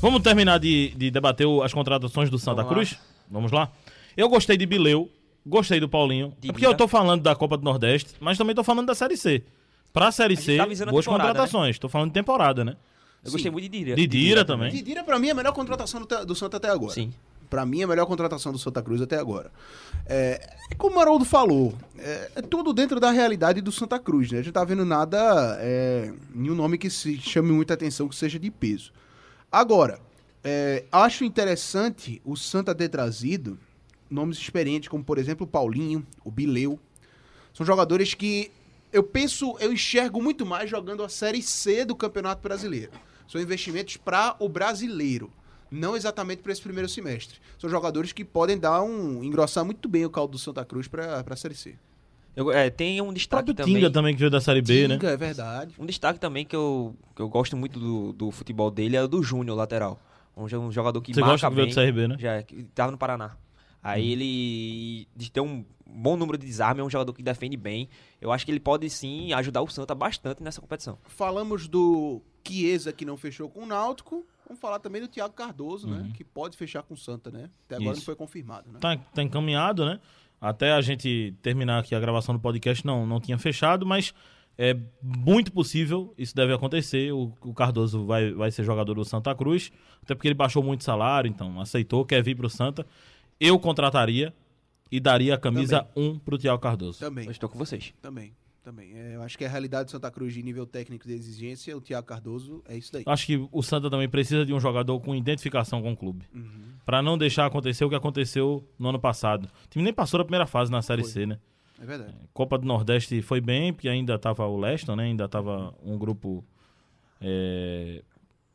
Vamos terminar de, de debater as contratações do Santa Vamos Cruz? Lá. Vamos lá? Eu gostei de Bileu, gostei do Paulinho. De é porque eu tô falando da Copa do Nordeste, mas também tô falando da Série C. Pra Série C, tá boas né? contratações. Né? Tô falando de temporada, né? Eu gostei muito de Didira. Didira também. Didira, pra mim, é a melhor contratação do, do Santa até agora. Sim. Pra mim, é a melhor contratação do Santa Cruz até agora. É, como o Haroldo falou, é, é, tudo dentro da realidade do Santa Cruz, né? A gente tá vendo nada, é, nenhum nome que se chame muita atenção, que seja de peso. Agora, é, acho interessante o Santa ter trazido nomes experientes, como por exemplo o Paulinho, o Bileu. São jogadores que eu penso, eu enxergo muito mais jogando a Série C do Campeonato Brasileiro. São investimentos para o brasileiro, não exatamente para esse primeiro semestre. São jogadores que podem dar um engrossar muito bem o caldo do Santa Cruz para a Série C. Eu, é, tem um destaque também. Tinga também que veio da Série B, Tinga, né? é verdade. Um destaque também que eu, que eu gosto muito do, do futebol dele é o do Júnior, lateral. Um, um jogador que Você marca gosta que bem. veio do CRB, né? Já, que tava no Paraná. Aí hum. ele de ter um bom número de desarme, é um jogador que defende bem. Eu acho que ele pode sim ajudar o Santa bastante nessa competição. Falamos do Chiesa que não fechou com o Náutico. Vamos falar também do Thiago Cardoso, né? uhum. né? Que pode fechar com o Santa, né? Até agora Isso. não foi confirmado, né? Tá, tá encaminhado, né? Até a gente terminar aqui a gravação do podcast, não, não tinha fechado, mas é muito possível isso deve acontecer. O, o, Cardoso vai, vai ser jogador do Santa Cruz, até porque ele baixou muito salário, então aceitou, quer vir para o Santa. Eu contrataria e daria a camisa 1 um pro Thiago Cardoso. Também. Eu estou com vocês. Também. Também. É, eu acho que a realidade do Santa Cruz de nível técnico de exigência, o Thiago Cardoso, é isso daí. Acho que o Santa também precisa de um jogador com identificação com o clube. Uhum. para não deixar acontecer o que aconteceu no ano passado. O time nem passou da primeira fase na Série foi. C, né? É verdade. Copa do Nordeste foi bem, porque ainda tava o Leston, né? Ainda tava um grupo é,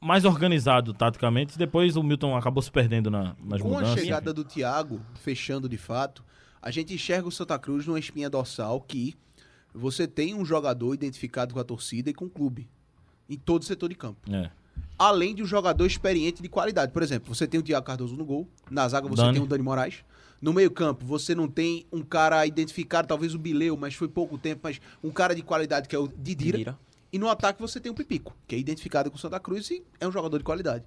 mais organizado taticamente. Depois o Milton acabou se perdendo na, nas Com mudanças. Com a chegada do Thiago, fechando de fato, a gente enxerga o Santa Cruz numa espinha dorsal que você tem um jogador identificado com a torcida e com o clube. Em todo o setor de campo. É. Além de um jogador experiente de qualidade. Por exemplo, você tem o Thiago Cardoso no gol. Na zaga você Dani. tem o Dani Moraes. No meio-campo, você não tem um cara identificado, talvez o Bileu, mas foi pouco tempo, mas um cara de qualidade que é o Didira. Didira. E no ataque você tem o Pipico, que é identificado com o Santa Cruz e é um jogador de qualidade.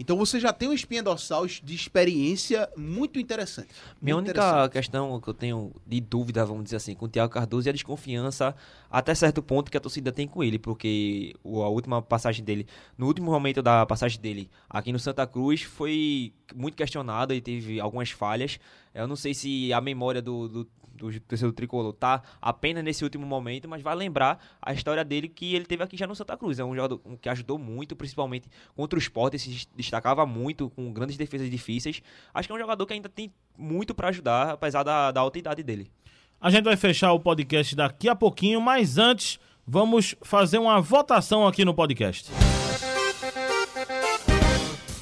Então você já tem uma espinha dorsal de experiência muito interessante. Minha muito única interessante. questão que eu tenho de dúvida, vamos dizer assim, com o Thiago Cardoso é a desconfiança até certo ponto que a torcida tem com ele, porque a última passagem dele, no último momento da passagem dele aqui no Santa Cruz foi muito questionada e teve algumas falhas. Eu não sei se a memória do, do do torcedor tricolor tá apenas nesse último momento, mas vai lembrar a história dele que ele teve aqui já no Santa Cruz. É um jogador que ajudou muito, principalmente contra o esporte, se destacava muito, com grandes defesas difíceis. Acho que é um jogador que ainda tem muito para ajudar, apesar da, da alta idade dele. A gente vai fechar o podcast daqui a pouquinho, mas antes vamos fazer uma votação aqui no podcast.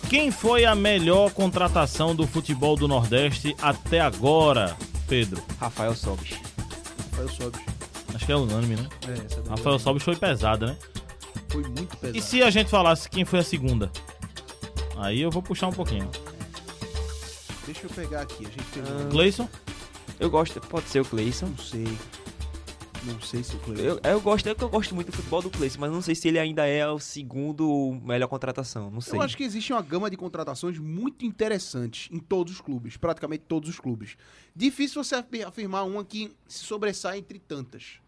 Quem foi a melhor contratação do futebol do Nordeste até agora? Pedro? Rafael Sobis. Rafael Sobis. Acho que é unânime, né? É, essa Rafael Sobis foi pesada, né? Foi muito pesada. E se a gente falasse quem foi a segunda? Aí eu vou puxar um pouquinho. Deixa eu pegar aqui. A gente pegou. Ah, Cleison? Eu gosto, pode ser o Cleison. Não sei. Não sei se o Cleison. Eu, eu gosto, é que eu gosto muito do futebol do Cleison, mas não sei se ele ainda é o segundo melhor contratação. Não sei. Eu acho que existe uma gama de contratações muito interessantes em todos os clubes, praticamente todos os clubes. Difícil você afirmar uma que se sobressai entre tantas.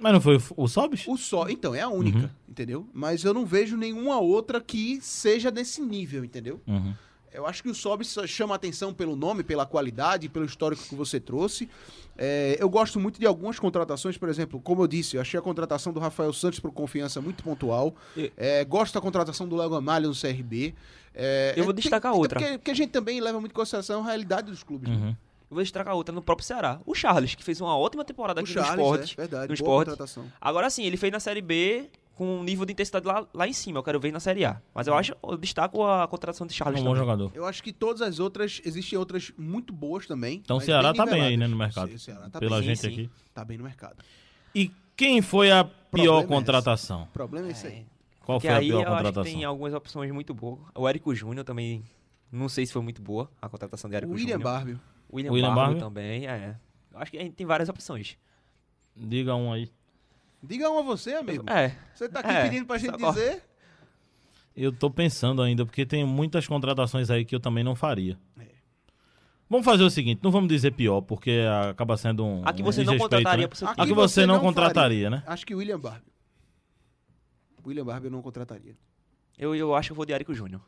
Mas não foi o, Sobis? O só, então, é a única, Uhum. entendeu? Mas eu não vejo nenhuma outra que seja nesse nível, entendeu? Uhum. Eu acho que o Sobis chama atenção pelo nome, pela qualidade, pelo histórico que você trouxe. É, eu gosto muito de algumas contratações, por exemplo, como eu disse, eu achei a contratação do Rafael Santos por confiança muito pontual. E- É, gosto da contratação do Léo Gamalho no CRB. É, Eu vou é, destacar tem- outra. Porque, porque a gente também leva muito em consideração a realidade dos clubes. né? Uhum. Eu vou destacar outra no próprio Ceará. O Charles, que fez uma ótima temporada O aqui Charles, no esporte. é verdade, no boa esporte. contratação. Agora sim, ele fez na Série B com um nível de intensidade lá, lá em cima. Eu quero ver na Série A. Mas eu acho, eu destaco a contratação de É Charles um bom jogador. Eu acho que todas as outras, existem outras muito boas também. Então o Ceará bem tá bem aí, né, no mercado. O Ceará tá Pela bem, gente sim. aqui. tá bem no mercado. E quem foi a pior Problema é contratação? O problema é esse aí. Qual Porque foi a aí pior eu acho que contratação? tem algumas opções muito boas. O Érico Júnior também, não sei se foi muito boa a contratação de O Érico William Júnior. Barbie. William, William Barbie Barbie? também, é. Eu acho que a gente tem várias opções. Diga um aí. Diga um a você, amigo. É, Você tá aqui É, pedindo pra gente só- dizer. Eu tô pensando ainda, porque tem muitas contratações aí que eu também não faria. É. Vamos fazer o seguinte, não vamos dizer pior, porque acaba sendo um. a que um você não desrespeito, contrataria né? pro seu Aqui A que você, você não não contrataria, né? Acho que o William Barbie. William Barbie eu não contrataria. Eu, eu acho que eu vou de Érico Júnior.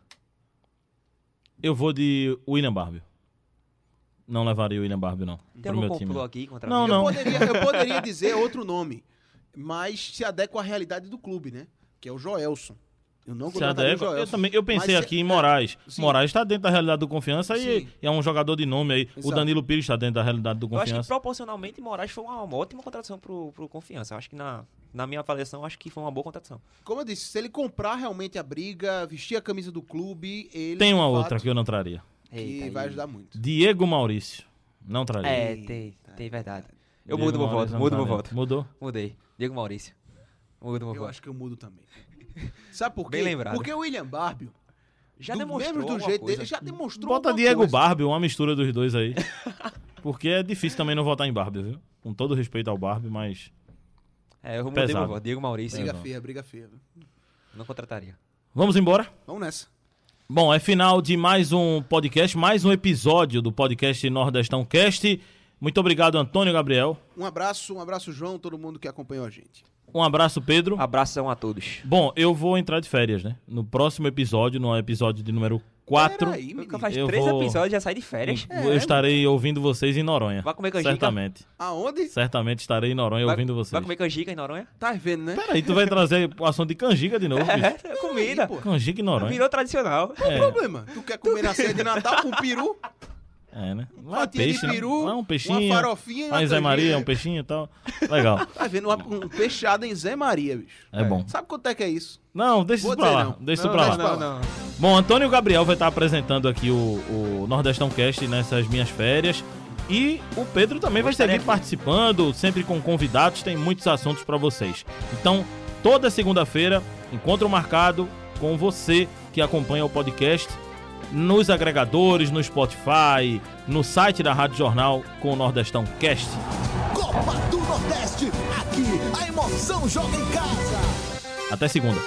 Eu vou de William Barbie. Não levaria o William Barbie, não. Tem algum meu complô time. aqui contra Não, mim? não. Eu, poderia, eu poderia dizer outro nome, mas se adequa à realidade do clube, né? Que é o Joelson. Eu não Se o adequa- Joelson. eu, também, eu pensei Mas se- aqui em Moraes. sim. Moraes está dentro da realidade do confiança e, e é um jogador de nome aí. O Exato. Danilo Pires está dentro da realidade do Eu acho que confiança. proporcionalmente Moraes foi uma ótima contratação pro, pro Confiança. Eu acho que na, na minha avaliação, acho que foi uma boa contratação. Como eu disse, se ele comprar realmente a briga, vestir a camisa do clube, ele. Tem uma outra fato, que eu não traria. que Eita, vai ajudar muito. Diego Maurício. Não traria. É, tem, tem verdade. Eu Diego mudo meu voto, mudo meu voto. Mudou? Mudei. Diego Maurício. Eu acho que eu mudo também. Sabe por quê? Bem lembrado. Porque o William Barbie, Já do, demonstrou mesmo do jeito coisa. dele, já demonstrou. Bota Diego coisa. Barbie, uma mistura dos dois aí. Porque é difícil também não votar em Barbie, viu? Com todo respeito ao Barbie, mas. É, eu mudei Pesado. meu voto. Diego Maurício. Briga Não. feia, briga feia. Não contrataria. Vamos embora? Vamos nessa. Bom, é final de mais um podcast, mais um episódio do podcast Nordestão Cast. Muito obrigado, Antônio Gabriel. Um abraço, um abraço, João, todo mundo que acompanhou a gente. Um abraço, Pedro. Abração a todos. Bom, eu vou entrar de férias, né? No próximo episódio, no episódio de número 4, Peraí, menino. Faz Eu três vou- episódios e já sai de férias. eu estarei ouvindo vocês em Noronha. Vai comer canjica? Certamente. Aonde? Certamente estarei em Noronha Vai- ouvindo vocês. Vai comer canjica em Noronha? Tá vendo, né? Peraí, tu vai trazer o assunto de canjica de novo, bicho? É, comida. pô. Canjica em Noronha. Virou tradicional. Qual o problema? Tu quer comer na ceia de Natal com peru? É, né? Lá é Fatia peixe, de né? peru, Lá é um peixinho. uma farofinha Lá em Zé. Maria, um peixinho e tal. Legal. Tá vendo? Uma- Um peixado em Zé Maria, bicho. É bom. Sabe quanto é que é isso? Não, deixa Vou isso pra lá. não. Deixa isso Não, pra lá. deixa pra lá. Bom, Antônio Gabriel vai estar apresentando aqui o, o Nordestão Cast nessas minhas férias. E o Pedro também vai seguir participando, sempre com convidados, tem muitos assuntos pra vocês. Então, toda segunda-feira, encontro marcado com você que acompanha o podcast nos agregadores, no Spotify, no site da Rádio Jornal com o Nordestão Cast. Copa do Nordeste, aqui a emoção joga em casa. Até segunda.